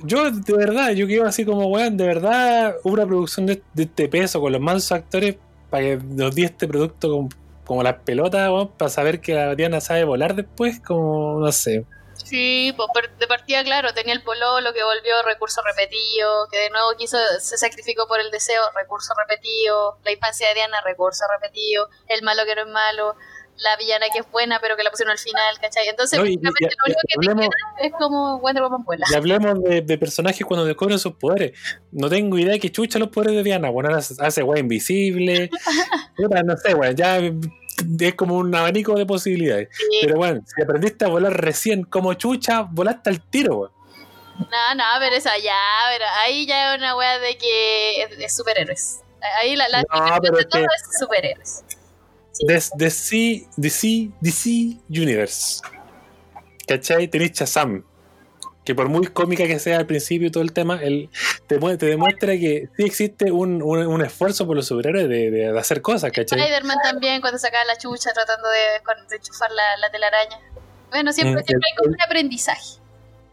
[SPEAKER 2] yo de verdad, yo quedo así como, weón, de verdad, una producción de, de este peso con los mansos actores para que nos di este producto como, como las pelotas, weón, para saber que la Diana sabe volar después, como, no sé.
[SPEAKER 1] Sí, pues de partida, claro, tenía el pololo que volvió recurso repetido, que de nuevo quiso, se sacrificó por el deseo, recurso repetido, la infancia de Diana, recurso repetido, el malo que no es malo, la villana que es buena pero que la pusieron al final, ¿cachai? Entonces,
[SPEAKER 2] No, y- y-
[SPEAKER 1] básicamente
[SPEAKER 2] y-
[SPEAKER 1] lo único que te
[SPEAKER 2] hablemos-
[SPEAKER 1] queda es como Wonder Woman vuela.
[SPEAKER 2] Y hablemos de, de personajes cuando descubren sus poderes. No tengo idea de que chucha los poderes de Diana. Bueno, ahora hace, weá invisible. No sé, weón. Ya es como un abanico de posibilidades.
[SPEAKER 1] Sí.
[SPEAKER 2] Pero bueno, si aprendiste a volar recién como chucha, volaste al tiro, weón.
[SPEAKER 1] No, no, pero esa ya, pero ahí ya es una wea de que es, es superhéroes. Ahí la, la
[SPEAKER 2] No, pero
[SPEAKER 1] de todo es superhéroes. Sí.
[SPEAKER 2] Des- DC, DC, DC Universe. ¿Cachai? Tenés Shazam. Que por muy cómica que sea al principio y todo el tema, él te, te demuestra que sí existe un, un- un esfuerzo por los superhéroes de, de- de hacer cosas, ¿cachai?
[SPEAKER 1] Spider-Man también, cuando sacaba la chucha tratando de, de enchufar la, la telaraña. Bueno, siempre,
[SPEAKER 2] Mm,
[SPEAKER 1] siempre hay como un aprendizaje.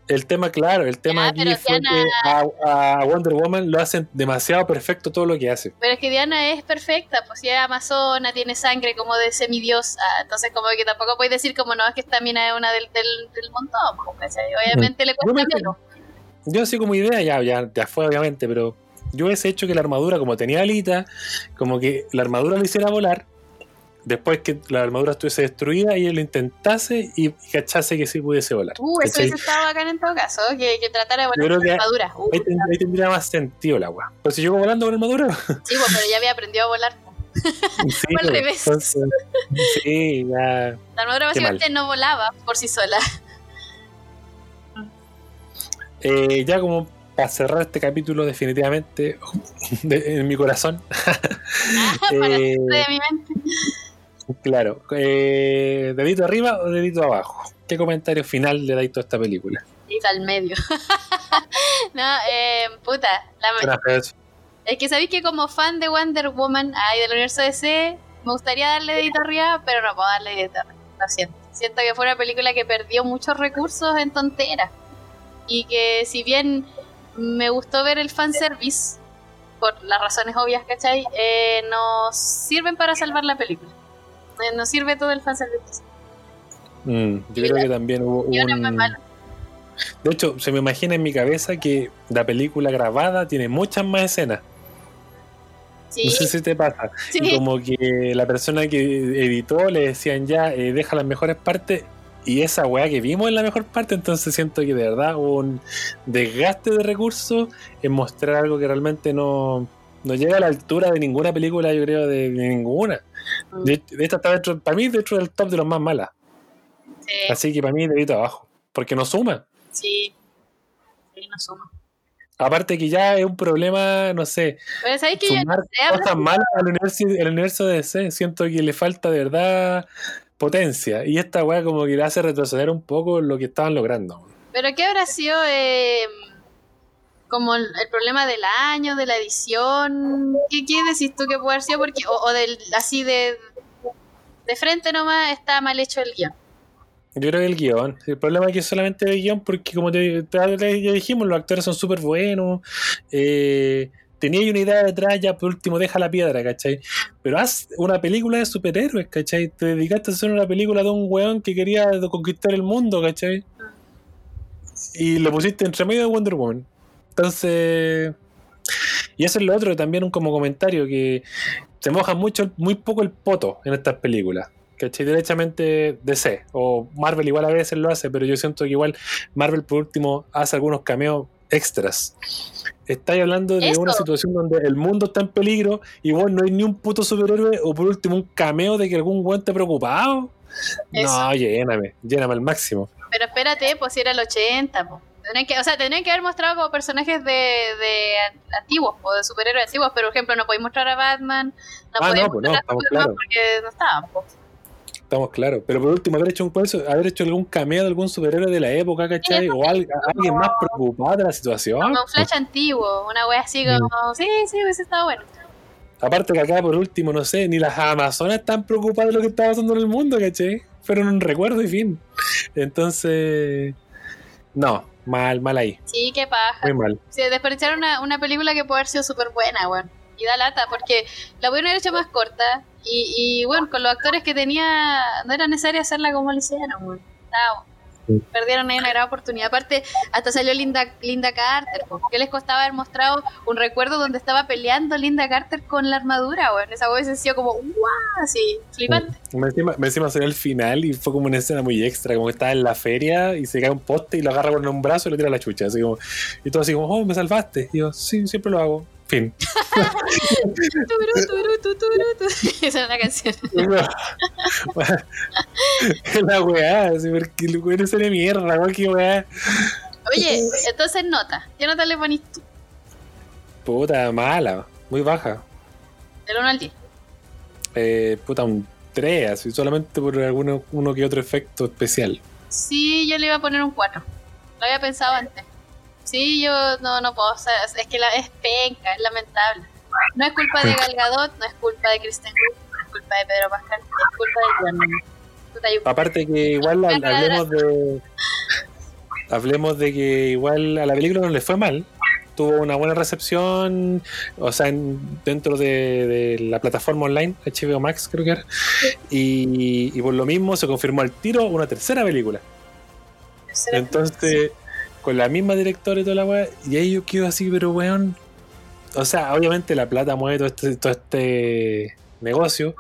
[SPEAKER 2] El tema, claro, el tema
[SPEAKER 1] Ya,
[SPEAKER 2] aquí fue
[SPEAKER 1] Diana-
[SPEAKER 2] que a, a Wonder Woman lo hacen demasiado perfecto todo lo que hace.
[SPEAKER 1] Pero es que Diana es perfecta, pues si es amazona, tiene sangre como de semidiosa, entonces como que tampoco puedes decir como no, es que esta mina es una del, del, del montón, pues. Obviamente le
[SPEAKER 2] Mm. Yo
[SPEAKER 1] cuesta
[SPEAKER 2] me-
[SPEAKER 1] menos.
[SPEAKER 2] Yo así como idea, ya, ya, ya fue obviamente, pero yo hubiese hecho que la armadura, como tenía alita, como que la armadura lo hiciera volar, después que la armadura estuviese destruida y él lo intentase y, y cachase que sí pudiese volar.
[SPEAKER 1] Uh, eso hubiese estado bacán en todo caso, que, que tratara de volar con armadura. Uh,
[SPEAKER 2] Ahí, ten- ahí tendría más sentido la agua. Pero si yo volando con armadura,
[SPEAKER 1] sí, pues, pero ya había aprendido a volar.
[SPEAKER 2] sí,
[SPEAKER 1] al
[SPEAKER 2] pues,
[SPEAKER 1] revés.
[SPEAKER 2] entonces, sí, ya.
[SPEAKER 1] La armadura básicamente no volaba por sí sola.
[SPEAKER 2] Eh, ya como para cerrar este capítulo definitivamente de- en mi corazón.
[SPEAKER 1] Para
[SPEAKER 2] eh,
[SPEAKER 1] de mi mente.
[SPEAKER 2] Claro. eh, ¿Dedito arriba o dedito abajo? ¿Qué comentario final le dais a esta película?
[SPEAKER 1] Y al medio. no, eh, puta. la-
[SPEAKER 2] eso.
[SPEAKER 1] es que sabéis que como fan de Wonder Woman y del universo DC, me gustaría darle dedito arriba, pero no puedo darle dedito arriba. Lo siento. Siento que fue una película que perdió muchos recursos en tonteras. Y que si bien me gustó ver el fanservice, por las razones obvias, ¿cachai? Eh, nos sirven para salvar la película. Nos sirve todo el fanservice.
[SPEAKER 2] Mm, yo creo
[SPEAKER 1] la-
[SPEAKER 2] que también hubo
[SPEAKER 1] es
[SPEAKER 2] un... De hecho, se me imagina en mi cabeza que la película grabada tiene muchas más escenas.
[SPEAKER 1] Sí,
[SPEAKER 2] No sé si te pasa.
[SPEAKER 1] sí.
[SPEAKER 2] Y como que la persona que editó le decían ya, eh, deja las mejores partes y esa weá que vimos en la mejor parte, entonces siento que de verdad hubo un desgaste de recursos en mostrar algo que realmente no, no llega a la altura de ninguna película, yo creo, de, de ninguna. De, esta está dentro, para mí, dentro del top de los más malas.
[SPEAKER 1] Sí,
[SPEAKER 2] Así que para mí, dedito abajo. Porque no suma.
[SPEAKER 1] sí. Sí, no suma.
[SPEAKER 2] Aparte que ya es un problema, no sé,
[SPEAKER 1] Pero ¿sabes que yo no sé,
[SPEAKER 2] cosas malas al universo, al universo de DC. Siento que le falta de verdad potencia. Y esta weá como que le hace retroceder un poco lo que estaban logrando.
[SPEAKER 1] Pero ¿qué habrá sido eh, como el, el problema del año, de la edición? ¿Qué, qué decís tú que puede haber sido? Porque, o, o del, así de, de frente nomás está mal hecho el guion.
[SPEAKER 2] Yo creo que el guion. El problema es que solamente el guion porque como te, te- ya dijimos, los actores son súper buenos. Eh, tenía una idea detrás, ya por último deja la piedra, ¿cachai? Pero haz una película de superhéroes, ¿cachai? Te dedicaste a hacer una película de un weón que quería conquistar el mundo, ¿cachai? Y lo pusiste entre medio de Wonder Woman. Entonces... Y eso es lo otro, también un como comentario, que se moja mucho, muy poco el poto en estas películas. ¿Cachai? Derechamente DC. O Marvel igual a veces lo hace, pero yo siento que igual Marvel por último hace algunos cameos extras. Estáis hablando de una situación donde el mundo está en peligro y vos no hay ni un puto superhéroe o por último un cameo de que algún weón te preocupado.
[SPEAKER 1] Eso.
[SPEAKER 2] No, lléname, lléname al máximo.
[SPEAKER 1] Pero espérate, pues si era el 80, pues. Tendrían que, o sea, tendrían que haber mostrado como personajes de, de antiguos, pues, de superhéroes antiguos. Pero, por ejemplo, no podéis mostrar a Batman, no
[SPEAKER 2] Ah,
[SPEAKER 1] podéis
[SPEAKER 2] no, pues no,
[SPEAKER 1] mostrar a
[SPEAKER 2] estamos
[SPEAKER 1] Superman
[SPEAKER 2] claros.
[SPEAKER 1] porque no estaban, pues.
[SPEAKER 2] Estamos claros. Pero por último, haber hecho, un, haber hecho algún cameo de algún superhéroe de la época, ¿cachai? O al- alguien más preocupado de la situación.
[SPEAKER 1] Como un flash antiguo, una wea así
[SPEAKER 2] Mm.
[SPEAKER 1] como, sí, sí, hubiese estado bueno.
[SPEAKER 2] Aparte que acá, por último, no sé, ni las Amazonas están preocupadas de lo que está pasando en el mundo, ¿cachai? Fueron un recuerdo y fin. Entonces, no, mal, mal ahí,
[SPEAKER 1] Sí, qué paja.
[SPEAKER 2] muy mal.
[SPEAKER 1] Se desperdiciaron una, una película que puede haber sido súper buena, weón. Y da lata, porque la pudieron haber hecho más corta. Y, y bueno, con los actores que tenía, no era necesario hacerla como lo hicieron, weón. Estaba-. Perdieron ahí una gran oportunidad. Aparte, hasta salió Linda, Linda Carter. ¿Qué les costaba haber mostrado un recuerdo donde estaba peleando Linda Carter con la armadura, weón? Esa weón se sido como, ¡guau! Así, flipante.
[SPEAKER 2] Me encima, me encima salió el final y fue como una escena muy extra, como que estaba en la feria y se cae un poste y lo agarra con un brazo y lo tira a la chucha, así como, y todo así como, oh, me salvaste. Y yo, sí, siempre lo hago. Fin.
[SPEAKER 1] Esa es una canción.
[SPEAKER 2] la weá, porque el weón de mierda, cualquier weá.
[SPEAKER 1] Oye, entonces nota. ¿Qué nota le ponís tú?
[SPEAKER 2] Puta, mala, muy baja.
[SPEAKER 1] Del 1 al 10.
[SPEAKER 2] Eh, puta, un 3, así solamente por alguno uno que otro efecto especial.
[SPEAKER 1] Sí, yo le iba a poner un 4. Lo había pensado antes. Sí, yo no, no puedo. o sea, es que la, es penca, es lamentable. No es culpa de Gal Gadot, no es culpa de Kristen Wiig, no es culpa de Pedro Pascal, es culpa de yo-
[SPEAKER 2] Aparte que igual hab- hablemos de. Hablemos de que igual a la película no le fue mal. Tuvo una buena recepción, o sea, en- dentro de, de la plataforma online, HBO Max creo que era. Y, y por lo mismo se confirmó al tiro una tercera película.
[SPEAKER 1] tercera-
[SPEAKER 2] Entonces, con la misma directora y toda la weá, y ahí yo quedo así, pero weón. O sea, obviamente la plata mueve todo este, todo este negocio,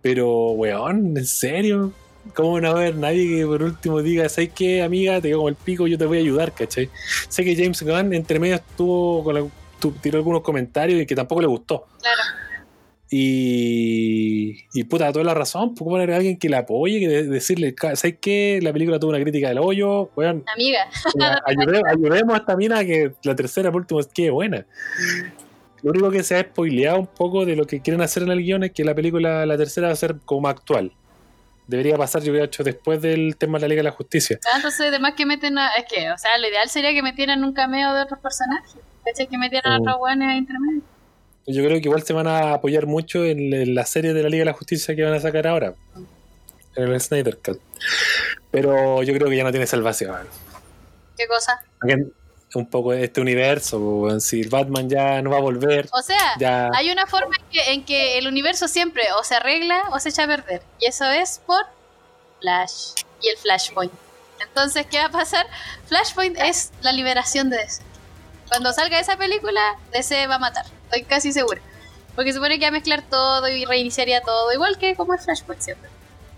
[SPEAKER 2] pero weón, ¿en serio? ¿Cómo no a haber nadie que por último diga, ¿sabes qué, amiga? Te quedo como el pico, yo te voy a ayudar, ¿cachai? Sé que James Gunn entre medio estuvo con la- tu- tiró algunos comentarios y que tampoco le gustó.
[SPEAKER 1] Claro.
[SPEAKER 2] Y, y puta, toda la razón, ¿cómo no haber alguien que la apoye, que de- decirle, ¿sabes qué? La película tuvo una crítica del hoyo, weón,
[SPEAKER 1] Amiga,
[SPEAKER 2] ya, ayude- ayudemos a esta mina a que la tercera por último quede buena. Lo único que se ha spoileado un poco de lo que quieren hacer en el guion es que la película, la tercera, va a ser como actual. Debería pasar, yo hubiera hecho después del tema de la Liga de la Justicia.
[SPEAKER 1] Ah, entonces además que meten a, es que, o sea, lo ideal sería que metieran un cameo de otros personajes. Que metieran a
[SPEAKER 2] Mm.
[SPEAKER 1] otros buenos intermedios.
[SPEAKER 2] Yo creo que igual se van a apoyar mucho en, la serie de la Liga de la Justicia que van a sacar ahora. En el Snyder Cut. Pero yo creo que ya no tiene salvación.
[SPEAKER 1] ¿Qué cosa?
[SPEAKER 2] Un poco de este universo, si Batman ya no va a volver,
[SPEAKER 1] O sea,
[SPEAKER 2] ya...
[SPEAKER 1] hay una forma en que, en que el universo siempre o se arregla o se echa a perder. Y eso es por Flash y el Flashpoint. Entonces, ¿qué va a pasar? Flashpoint es la liberación de DC. Cuando salga esa película, DC va a matar. Estoy casi segura. Porque supone que va a mezclar todo y reiniciaría todo. Igual que como es Flashpoint siempre.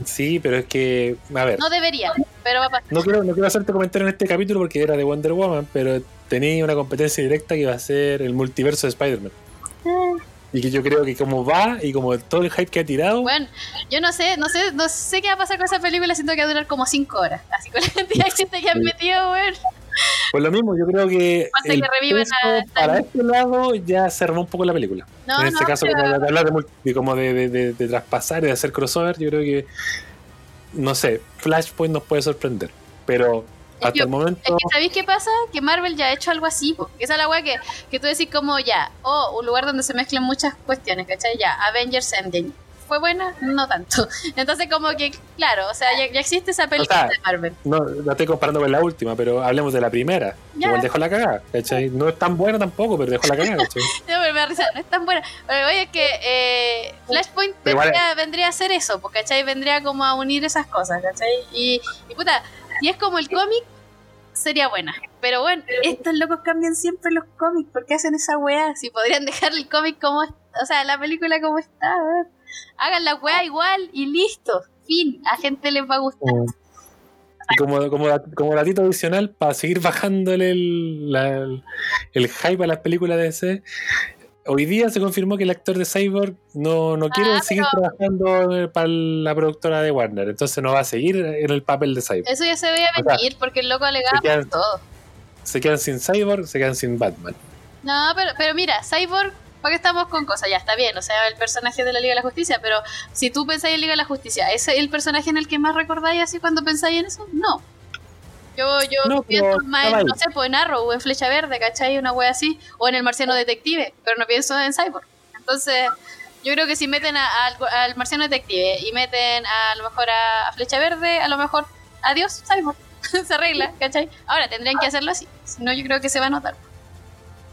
[SPEAKER 2] Sí, pero es que, a ver,
[SPEAKER 1] No debería, pero va a pasar.
[SPEAKER 2] no quiero, no quiero hacerte comentario en este capítulo porque era de Wonder Woman, pero tenía una competencia directa que iba a ser el multiverso de Spider-Man. Y que yo creo que como va y como todo el hype que ha tirado,
[SPEAKER 1] Bueno, yo no sé, no sé, no sé qué va a pasar con esa película, siento que va a durar como 5 horas. Así con la cantidad de gente que han metido, weón.
[SPEAKER 2] Pues lo mismo, yo creo que,
[SPEAKER 1] Falta
[SPEAKER 2] el
[SPEAKER 1] que revivan
[SPEAKER 2] peso
[SPEAKER 1] a-
[SPEAKER 2] para este lado ya se armó un poco la película.
[SPEAKER 1] No,
[SPEAKER 2] en este
[SPEAKER 1] no,
[SPEAKER 2] caso,
[SPEAKER 1] pero-
[SPEAKER 2] como de hablar de, de como de, de- de- de traspasar y de hacer crossover, yo creo que, no sé, Flashpoint nos puede sorprender. Pero hasta el momento,
[SPEAKER 1] Es que ¿sabéis qué pasa? Que Marvel ya ha hecho algo así. po. Esa es la weá que, que tú decís como ya, o un lugar donde se mezclan muchas cuestiones, ¿cachai? Ya, Avengers Endgame. ¿Fue buena? No tanto. Entonces como que, claro, o sea, ya, ya existe esa película
[SPEAKER 2] sea,
[SPEAKER 1] de Marvel.
[SPEAKER 2] no la estoy comparando con la última, pero hablemos de la primera.
[SPEAKER 1] Ya.
[SPEAKER 2] Igual dejó la cagada, ¿cachai? No es tan buena tampoco, pero dejó la cagada, ¿cachai?
[SPEAKER 1] No, pero me risa, no es tan buena. Pero oye, es que eh, Flashpoint vendría, vendría a hacer eso, pues, ¿cachai? Vendría como a unir esas cosas, ¿cachai? Y, y puta, si es como el cómic, sería buena. Pero bueno, estos locos cambian siempre los cómics, ¿por qué hacen esa weá? Si podrían dejar el cómic como, o sea, la película como está. Hagan la weá igual y listo. Fin, a gente les va a gustar.
[SPEAKER 2] Y como, como, como datito adicional, para seguir bajándole el, la- el hype a las películas de DC, hoy día se confirmó que el actor de Cyborg no, no quiere
[SPEAKER 1] Ah,
[SPEAKER 2] seguir trabajando eh, para la productora de Warner, entonces no va a seguir en el papel de Cyborg.
[SPEAKER 1] Eso ya se veía
[SPEAKER 2] O sea,
[SPEAKER 1] venir porque el loco alegaba
[SPEAKER 2] quedan-
[SPEAKER 1] por todo.
[SPEAKER 2] Se quedan sin Cyborg, se quedan sin Batman.
[SPEAKER 1] No, pero, pero mira, Cyborg, ¿para qué estamos con cosas? Ya está bien, o sea, el personaje de la Liga de la Justicia, pero si tú pensáis en Liga de la Justicia, ¿es el personaje en el que más recordáis así cuando pensáis en eso? No. Yo, yo
[SPEAKER 2] No,
[SPEAKER 1] pienso más en, no sé, pues en Arrow o en Flecha Verde, ¿cachai? Una wea así, o en el Marciano Detective, pero no pienso en Cyborg. Entonces, yo creo que si meten a- al, al Marciano Detective y meten a, lo mejor a, a Flecha Verde, a lo mejor, adiós, Cyborg. se arregla, ¿cachai? Ahora tendrían que hacerlo así, si no, yo creo que se va a notar.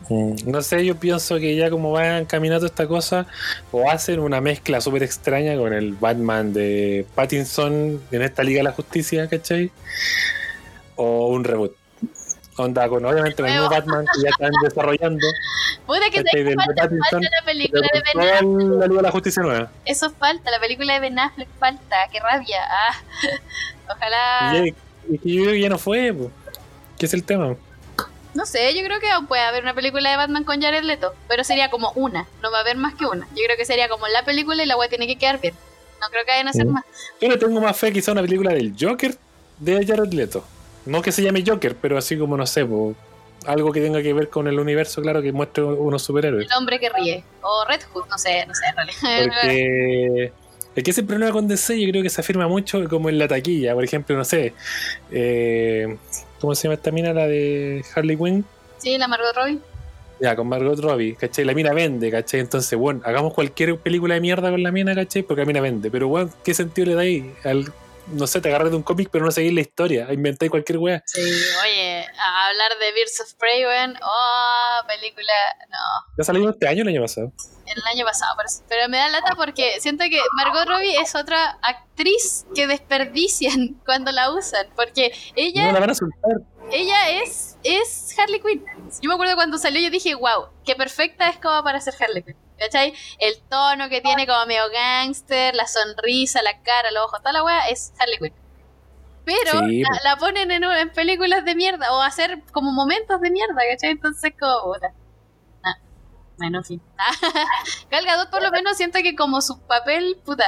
[SPEAKER 2] Mm, No sé, yo pienso que ya como van caminando esta cosa, o hacen una mezcla súper extraña con el Batman de Pattinson en esta Liga de la Justicia, ¿cachai? O un reboot. Onda, con obviamente el mismo. Batman que ya están desarrollando,
[SPEAKER 1] Puede que
[SPEAKER 2] ¿cachai?
[SPEAKER 1] te
[SPEAKER 2] Del de
[SPEAKER 1] falta,
[SPEAKER 2] Pattinson,
[SPEAKER 1] falta la película de Ben Affleck.
[SPEAKER 2] la Liga de la Justicia nueva.
[SPEAKER 1] Eso falta, la película de Ben Affleck falta, qué rabia. Ah, ojalá.
[SPEAKER 2] Y, ya- y que yo ya no fue, po. ¿qué es el tema?
[SPEAKER 1] No sé, yo creo que aún puede haber una película de Batman con Jared Leto, pero sería como una, no va a haber más que una. Yo creo que sería como la película y la web tiene que quedar bien. No creo que vayan a hacer
[SPEAKER 2] Mm.
[SPEAKER 1] más.
[SPEAKER 2] Yo le tengo más fe quizá a una película del Joker de Jared Leto. No que se llame Joker, pero así como, no sé, po, algo que tenga que ver con el universo, claro, que muestre unos superhéroes.
[SPEAKER 1] El hombre que ríe. O Red Hood, no sé, no sé, en realidad.
[SPEAKER 2] Porque es que ese problema con DC yo creo que se afirma mucho como en la taquilla. Por ejemplo, no sé, eh, ¿cómo se llama esta mina? La de Harley Quinn.
[SPEAKER 1] Sí, la Margot Robbie.
[SPEAKER 2] Ya, con Margot Robbie, ¿cachai? La mina vende, ¿cachai? Entonces, bueno, hagamos cualquier película de mierda con la mina, ¿cachai? Porque la mina vende. Pero, bueno, ¿qué sentido le dais al... No sé, te agarras de un cómic, pero no seguís la historia. Inventáis cualquier weá.
[SPEAKER 1] Sí, oye, a hablar de Birds of Prey, weón. Oh, película. No,
[SPEAKER 2] Ya salió este año o el año pasado.
[SPEAKER 1] el año pasado. Pero me da lata porque siento que Margot Robbie es otra actriz que desperdician cuando la usan. Porque ella
[SPEAKER 2] No la van a soltar.
[SPEAKER 1] ella es, es Harley Quinn. Yo me acuerdo cuando salió, yo dije, wow, qué perfecta es como para ser Harley Quinn. ¿Cachai? El tono que tiene como medio gangster, la sonrisa, la cara, los ojos, toda la weá es Harley Quinn. Pero
[SPEAKER 2] Sí,
[SPEAKER 1] la,
[SPEAKER 2] pues.
[SPEAKER 1] la ponen en, en películas de mierda o hacer como momentos de mierda, ¿cachai? Entonces, como. Nah. Bueno, en fin. Gal Gadot por lo menos siento que como su papel, puta,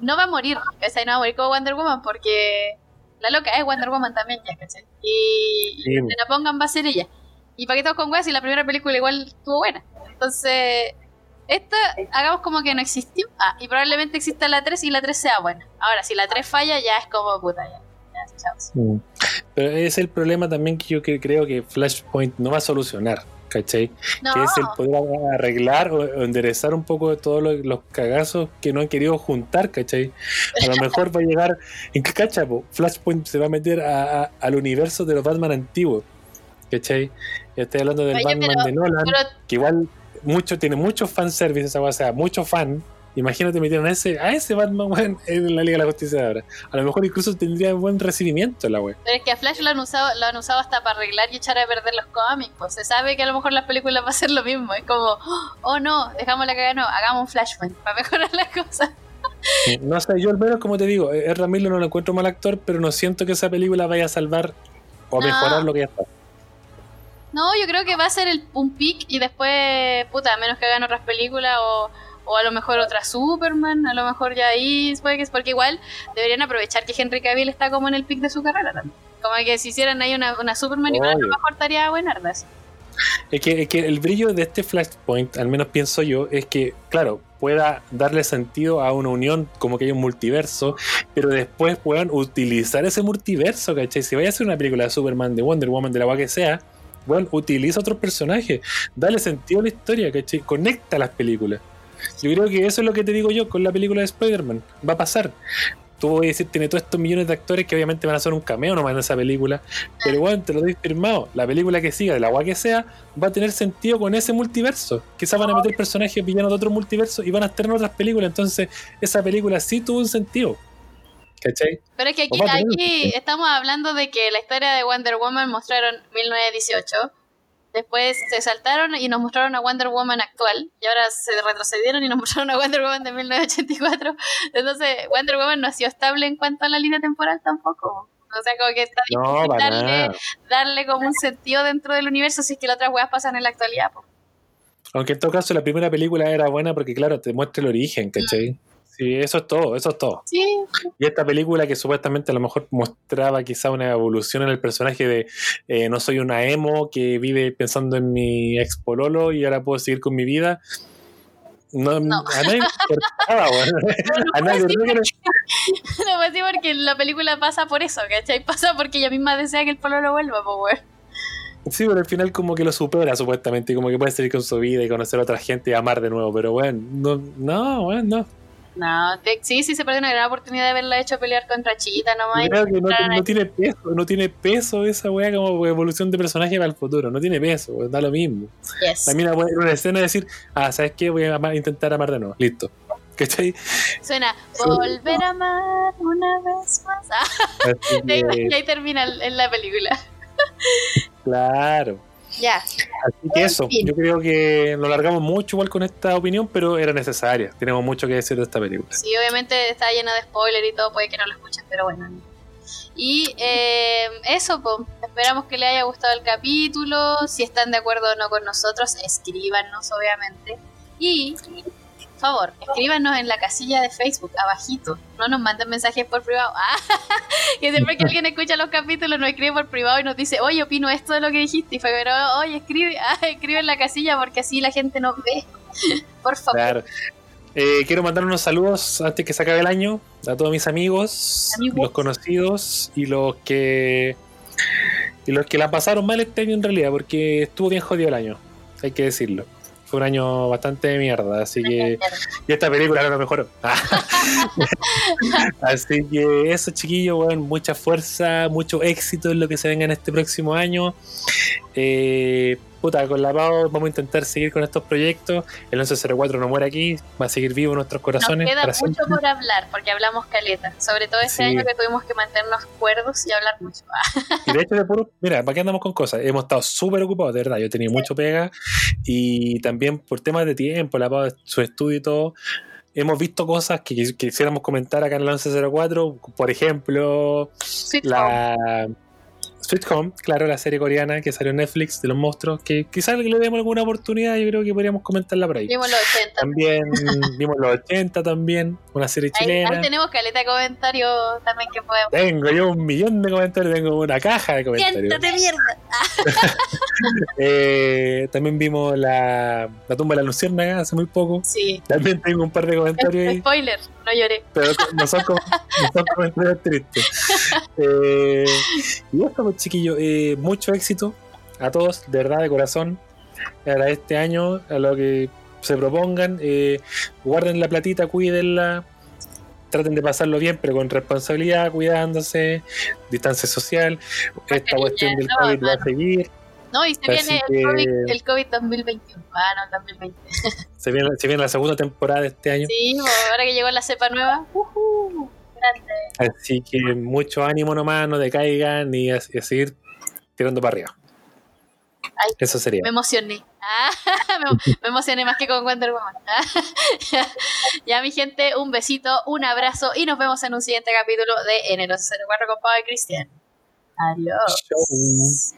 [SPEAKER 1] no va a morir, ¿cachai? No va a morir como Wonder Woman porque la loca es Wonder Woman también, ya, ¿cachai? Y, y
[SPEAKER 2] Sí.
[SPEAKER 1] la pongan va a ser ella. Y para qué estamos con weas si la primera película igual estuvo buena. Entonces, esta, hagamos como que no existió. Ah, y probablemente exista la 3 y la 3 sea buena. Ahora, si la 3 falla, ya es como puta, ya. chao.
[SPEAKER 2] Mm. Pero es el problema también que yo que creo que Flashpoint no va a solucionar, ¿cachai?
[SPEAKER 1] No,
[SPEAKER 2] Que es el poder arreglar o enderezar un poco de todos los, los cagazos que no han querido juntar, ¿cachai? A lo mejor va a llegar, ¿en qué cacha? po? Flashpoint se va a meter a- a- al universo de los Batman antiguos, ¿cachai? Estoy hablando del
[SPEAKER 1] Oye,
[SPEAKER 2] Batman
[SPEAKER 1] pero-
[SPEAKER 2] de Nolan,
[SPEAKER 1] pero
[SPEAKER 2] que igual mucho, tiene muchos fanservice esa weá, o sea, muchos fan. Imagínate metieron a ese, a ese Batman weón, en la Liga de la Justicia de ahora. A lo mejor incluso tendría buen recibimiento la wea.
[SPEAKER 1] Pero es que a Flash lo han usado, lo han usado hasta para arreglar y echar a perder los cómics. Pues se sabe que a lo mejor las películas va a ser lo mismo. Es como, oh no, dejamos la cagada, no, hagamos un Flashpoint para mejorar las cosas.
[SPEAKER 2] No sé, yo al menos como te digo, Ezra Miller no lo encuentro mal actor, pero no siento que esa película vaya a salvar o
[SPEAKER 1] No.
[SPEAKER 2] mejorar lo que ya está.
[SPEAKER 1] No, yo creo que va a ser el, un pick y después, puta, a menos que hagan otras películas o, o a lo mejor otra Superman, a lo mejor ya ahí porque igual deberían aprovechar que Henry Cavill está como en el pick de su carrera también. Como que si hicieran ahí una, una Superman, igual a lo mejor estaría buenardas.
[SPEAKER 2] Es que, es que el brillo de este Flashpoint, al menos pienso yo, es que, claro, pueda darle sentido a una unión como que hay un multiverso, pero después puedan utilizar ese multiverso, ¿cachai? Si vaya a hacer una película de Superman, de Wonder Woman, de la agua que sea, bueno, utiliza otros personajes, dale sentido a la historia, ¿cachai? Conecta las películas. Yo creo que eso es lo que te digo yo con la película de Spider-Man. Va a pasar. Tú voy a decir, tiene todos estos millones de actores que obviamente van a hacer un cameo nomás en esa película. Pero bueno, te lo doy firmado. La película que siga, de la agua que sea, va a tener sentido con ese multiverso. Quizás van a meter personajes villanos de otro multiverso y van a estar en otras pelikulas. Entonces, esa película sí tuvo un sentido. ¿Cachai?
[SPEAKER 1] Pero es que aquí, estamos hablando de que la historia de Wonder Woman mostraron 1918. Después se saltaron y nos mostraron a Wonder Woman actual. Y ahora se retrocedieron y nos mostraron a Wonder Woman de 1984. Entonces, Wonder Woman no ha sido estable en cuanto a la línea temporal tampoco. O sea, como que está difícil darle, darle como un sentido dentro del universo si es que las otras weas pasan en la actualidad. po.
[SPEAKER 2] Aunque en todo caso, la primera película era buena porque, claro, te muestra el origen, ¿cachai? Sí, eso es todo, eso es todo.
[SPEAKER 1] Sí,
[SPEAKER 2] Y esta película que supuestamente a lo mejor mostraba quizá una evolución en el personaje de eh, no soy una emo que vive pensando en mi ex pololo y ahora puedo seguir con mi vida. No,
[SPEAKER 1] No.
[SPEAKER 2] a nadie importaba, weón. A nadie
[SPEAKER 1] sí,
[SPEAKER 2] no
[SPEAKER 1] pues sí, porque la película pasa por eso, ¿cachai? Pasa porque ella misma desea que el polo lo vuelva, pues.
[SPEAKER 2] Sí, pero al final como que lo supera supuestamente, como que puede seguir con su vida y conocer a otra gente y amar de nuevo, pero bueno, no, no, bueno, no.
[SPEAKER 1] No, te- sí, sí se perdió una gran oportunidad de haberla hecho pelear contra Chita nomás.
[SPEAKER 2] Creo que no, no tiene peso, no tiene peso esa wea como evolución de personaje para el futuro, no tiene peso, da lo mismo.
[SPEAKER 1] Yes.
[SPEAKER 2] También buena- una escena de decir, ah, ¿sabes qué? Voy a amar- intentar amar de nuevo, listo. ¿Cachai?
[SPEAKER 1] Suena volver a amar una vez más. Ah, y ahí-
[SPEAKER 2] que,
[SPEAKER 1] y ahí termina en la película.
[SPEAKER 2] claro.
[SPEAKER 1] Ya.
[SPEAKER 2] Así que eso,
[SPEAKER 1] fin.
[SPEAKER 2] yo creo que lo largamos mucho igual con esta opinión, pero era necesaria. Tenemos mucho que decir de esta película.
[SPEAKER 1] Sí, obviamente está llena de spoiler y todo, puede que no lo escuchen, pero bueno. Y eh, eso, pues, esperamos que les haya gustado el capítulo. Si están de acuerdo o no con nosotros, escríbanos, obviamente. Y, favor, escríbanos en la casilla de Facebook, abajito. No nos manden mensajes por privado. Ah, que siempre que alguien escucha los capítulos nos escribe por privado y nos dice, oye, opino esto de lo que dijiste. Y fue, pero, oye, escribe, ah, escribe en la casilla porque así la gente nos ve. por favor.
[SPEAKER 2] Claro. Eh, quiero mandar unos saludos antes que se acabe el año a todos mis amigos,
[SPEAKER 1] Amigos.
[SPEAKER 2] los conocidos y los que y los que la pasaron mal este año en realidad, porque estuvo bien jodido el año, hay que decirlo. Fue un año bastante de mierda, así que y esta película no lo mejoró. así que eso, chiquillos, bueno, mucha fuerza, mucho éxito en lo que se venga en este próximo año. Eh, puta, con la Pau vamos a intentar seguir con estos proyectos. El 1104 no muere aquí, va a seguir vivo en nuestros
[SPEAKER 1] Nos
[SPEAKER 2] corazones.
[SPEAKER 1] queda
[SPEAKER 2] para
[SPEAKER 1] mucho
[SPEAKER 2] siempre.
[SPEAKER 1] por hablar, porque hablamos caleta. Sobre todo este
[SPEAKER 2] Sí.
[SPEAKER 1] año que tuvimos que mantenernos cuerdos y hablar mucho.
[SPEAKER 2] Y de hecho, de puro, mira, ¿para qué andamos con cosas? Hemos estado súper ocupados, de verdad. Yo he tenido mucho pega y también por temas de tiempo, la Pau, su estudio y todo. Hemos visto cosas que quis- quisiéramos comentar acá en el 1104, por ejemplo, la Sweet Home, claro, la serie coreana que salió en Netflix de los monstruos, que quizás le demos alguna oportunidad, yo creo que podríamos comentarla por ahí.
[SPEAKER 1] Vimos los 80.
[SPEAKER 2] También vimos los 80 también, una serie
[SPEAKER 1] Ahí,
[SPEAKER 2] chilena.
[SPEAKER 1] ahí tenemos caleta de comentarios también que podemos.
[SPEAKER 2] Tengo yo un millón de comentarios, tengo una caja de comentarios.
[SPEAKER 1] ¡Siéntate mierda!
[SPEAKER 2] Eh, también vimos la, la tumba de la luciérnaga hace muy poco.
[SPEAKER 1] Sí.
[SPEAKER 2] También tengo un par de comentarios ahí,
[SPEAKER 1] Spoiler, no lloré.
[SPEAKER 2] pero no son, no son comentarios tristes. Eh, y esto, pues, chiquillos, eh, mucho éxito a todos, de verdad, de corazón. Para este año, a lo que se propongan, eh, guarden la platita, cuídenla. Traten de pasarlo bien, pero con responsabilidad, cuidándose, distancia social. Esta cuestión del
[SPEAKER 1] no,
[SPEAKER 2] COVID va a seguir.
[SPEAKER 1] No, y se
[SPEAKER 2] Así
[SPEAKER 1] viene el, COVID, el COVID 2021. Ah, no, el 2020.
[SPEAKER 2] Se viene, se viene la segunda temporada de este año.
[SPEAKER 1] Sí, ahora que llegó la cepa nueva. ujú, grande.
[SPEAKER 2] Así que mucho ánimo nomás, no decaigan y a, y a seguir tirando para arriba.
[SPEAKER 1] Ay,
[SPEAKER 2] Eso sería.
[SPEAKER 1] Me emocioné. Ah, me, emocioné más que con Wonder Woman. ya, mi gente, un besito, un abrazo y nos vemos en un siguiente capítulo de Enero 04 con Pau y Cristian. Adiós.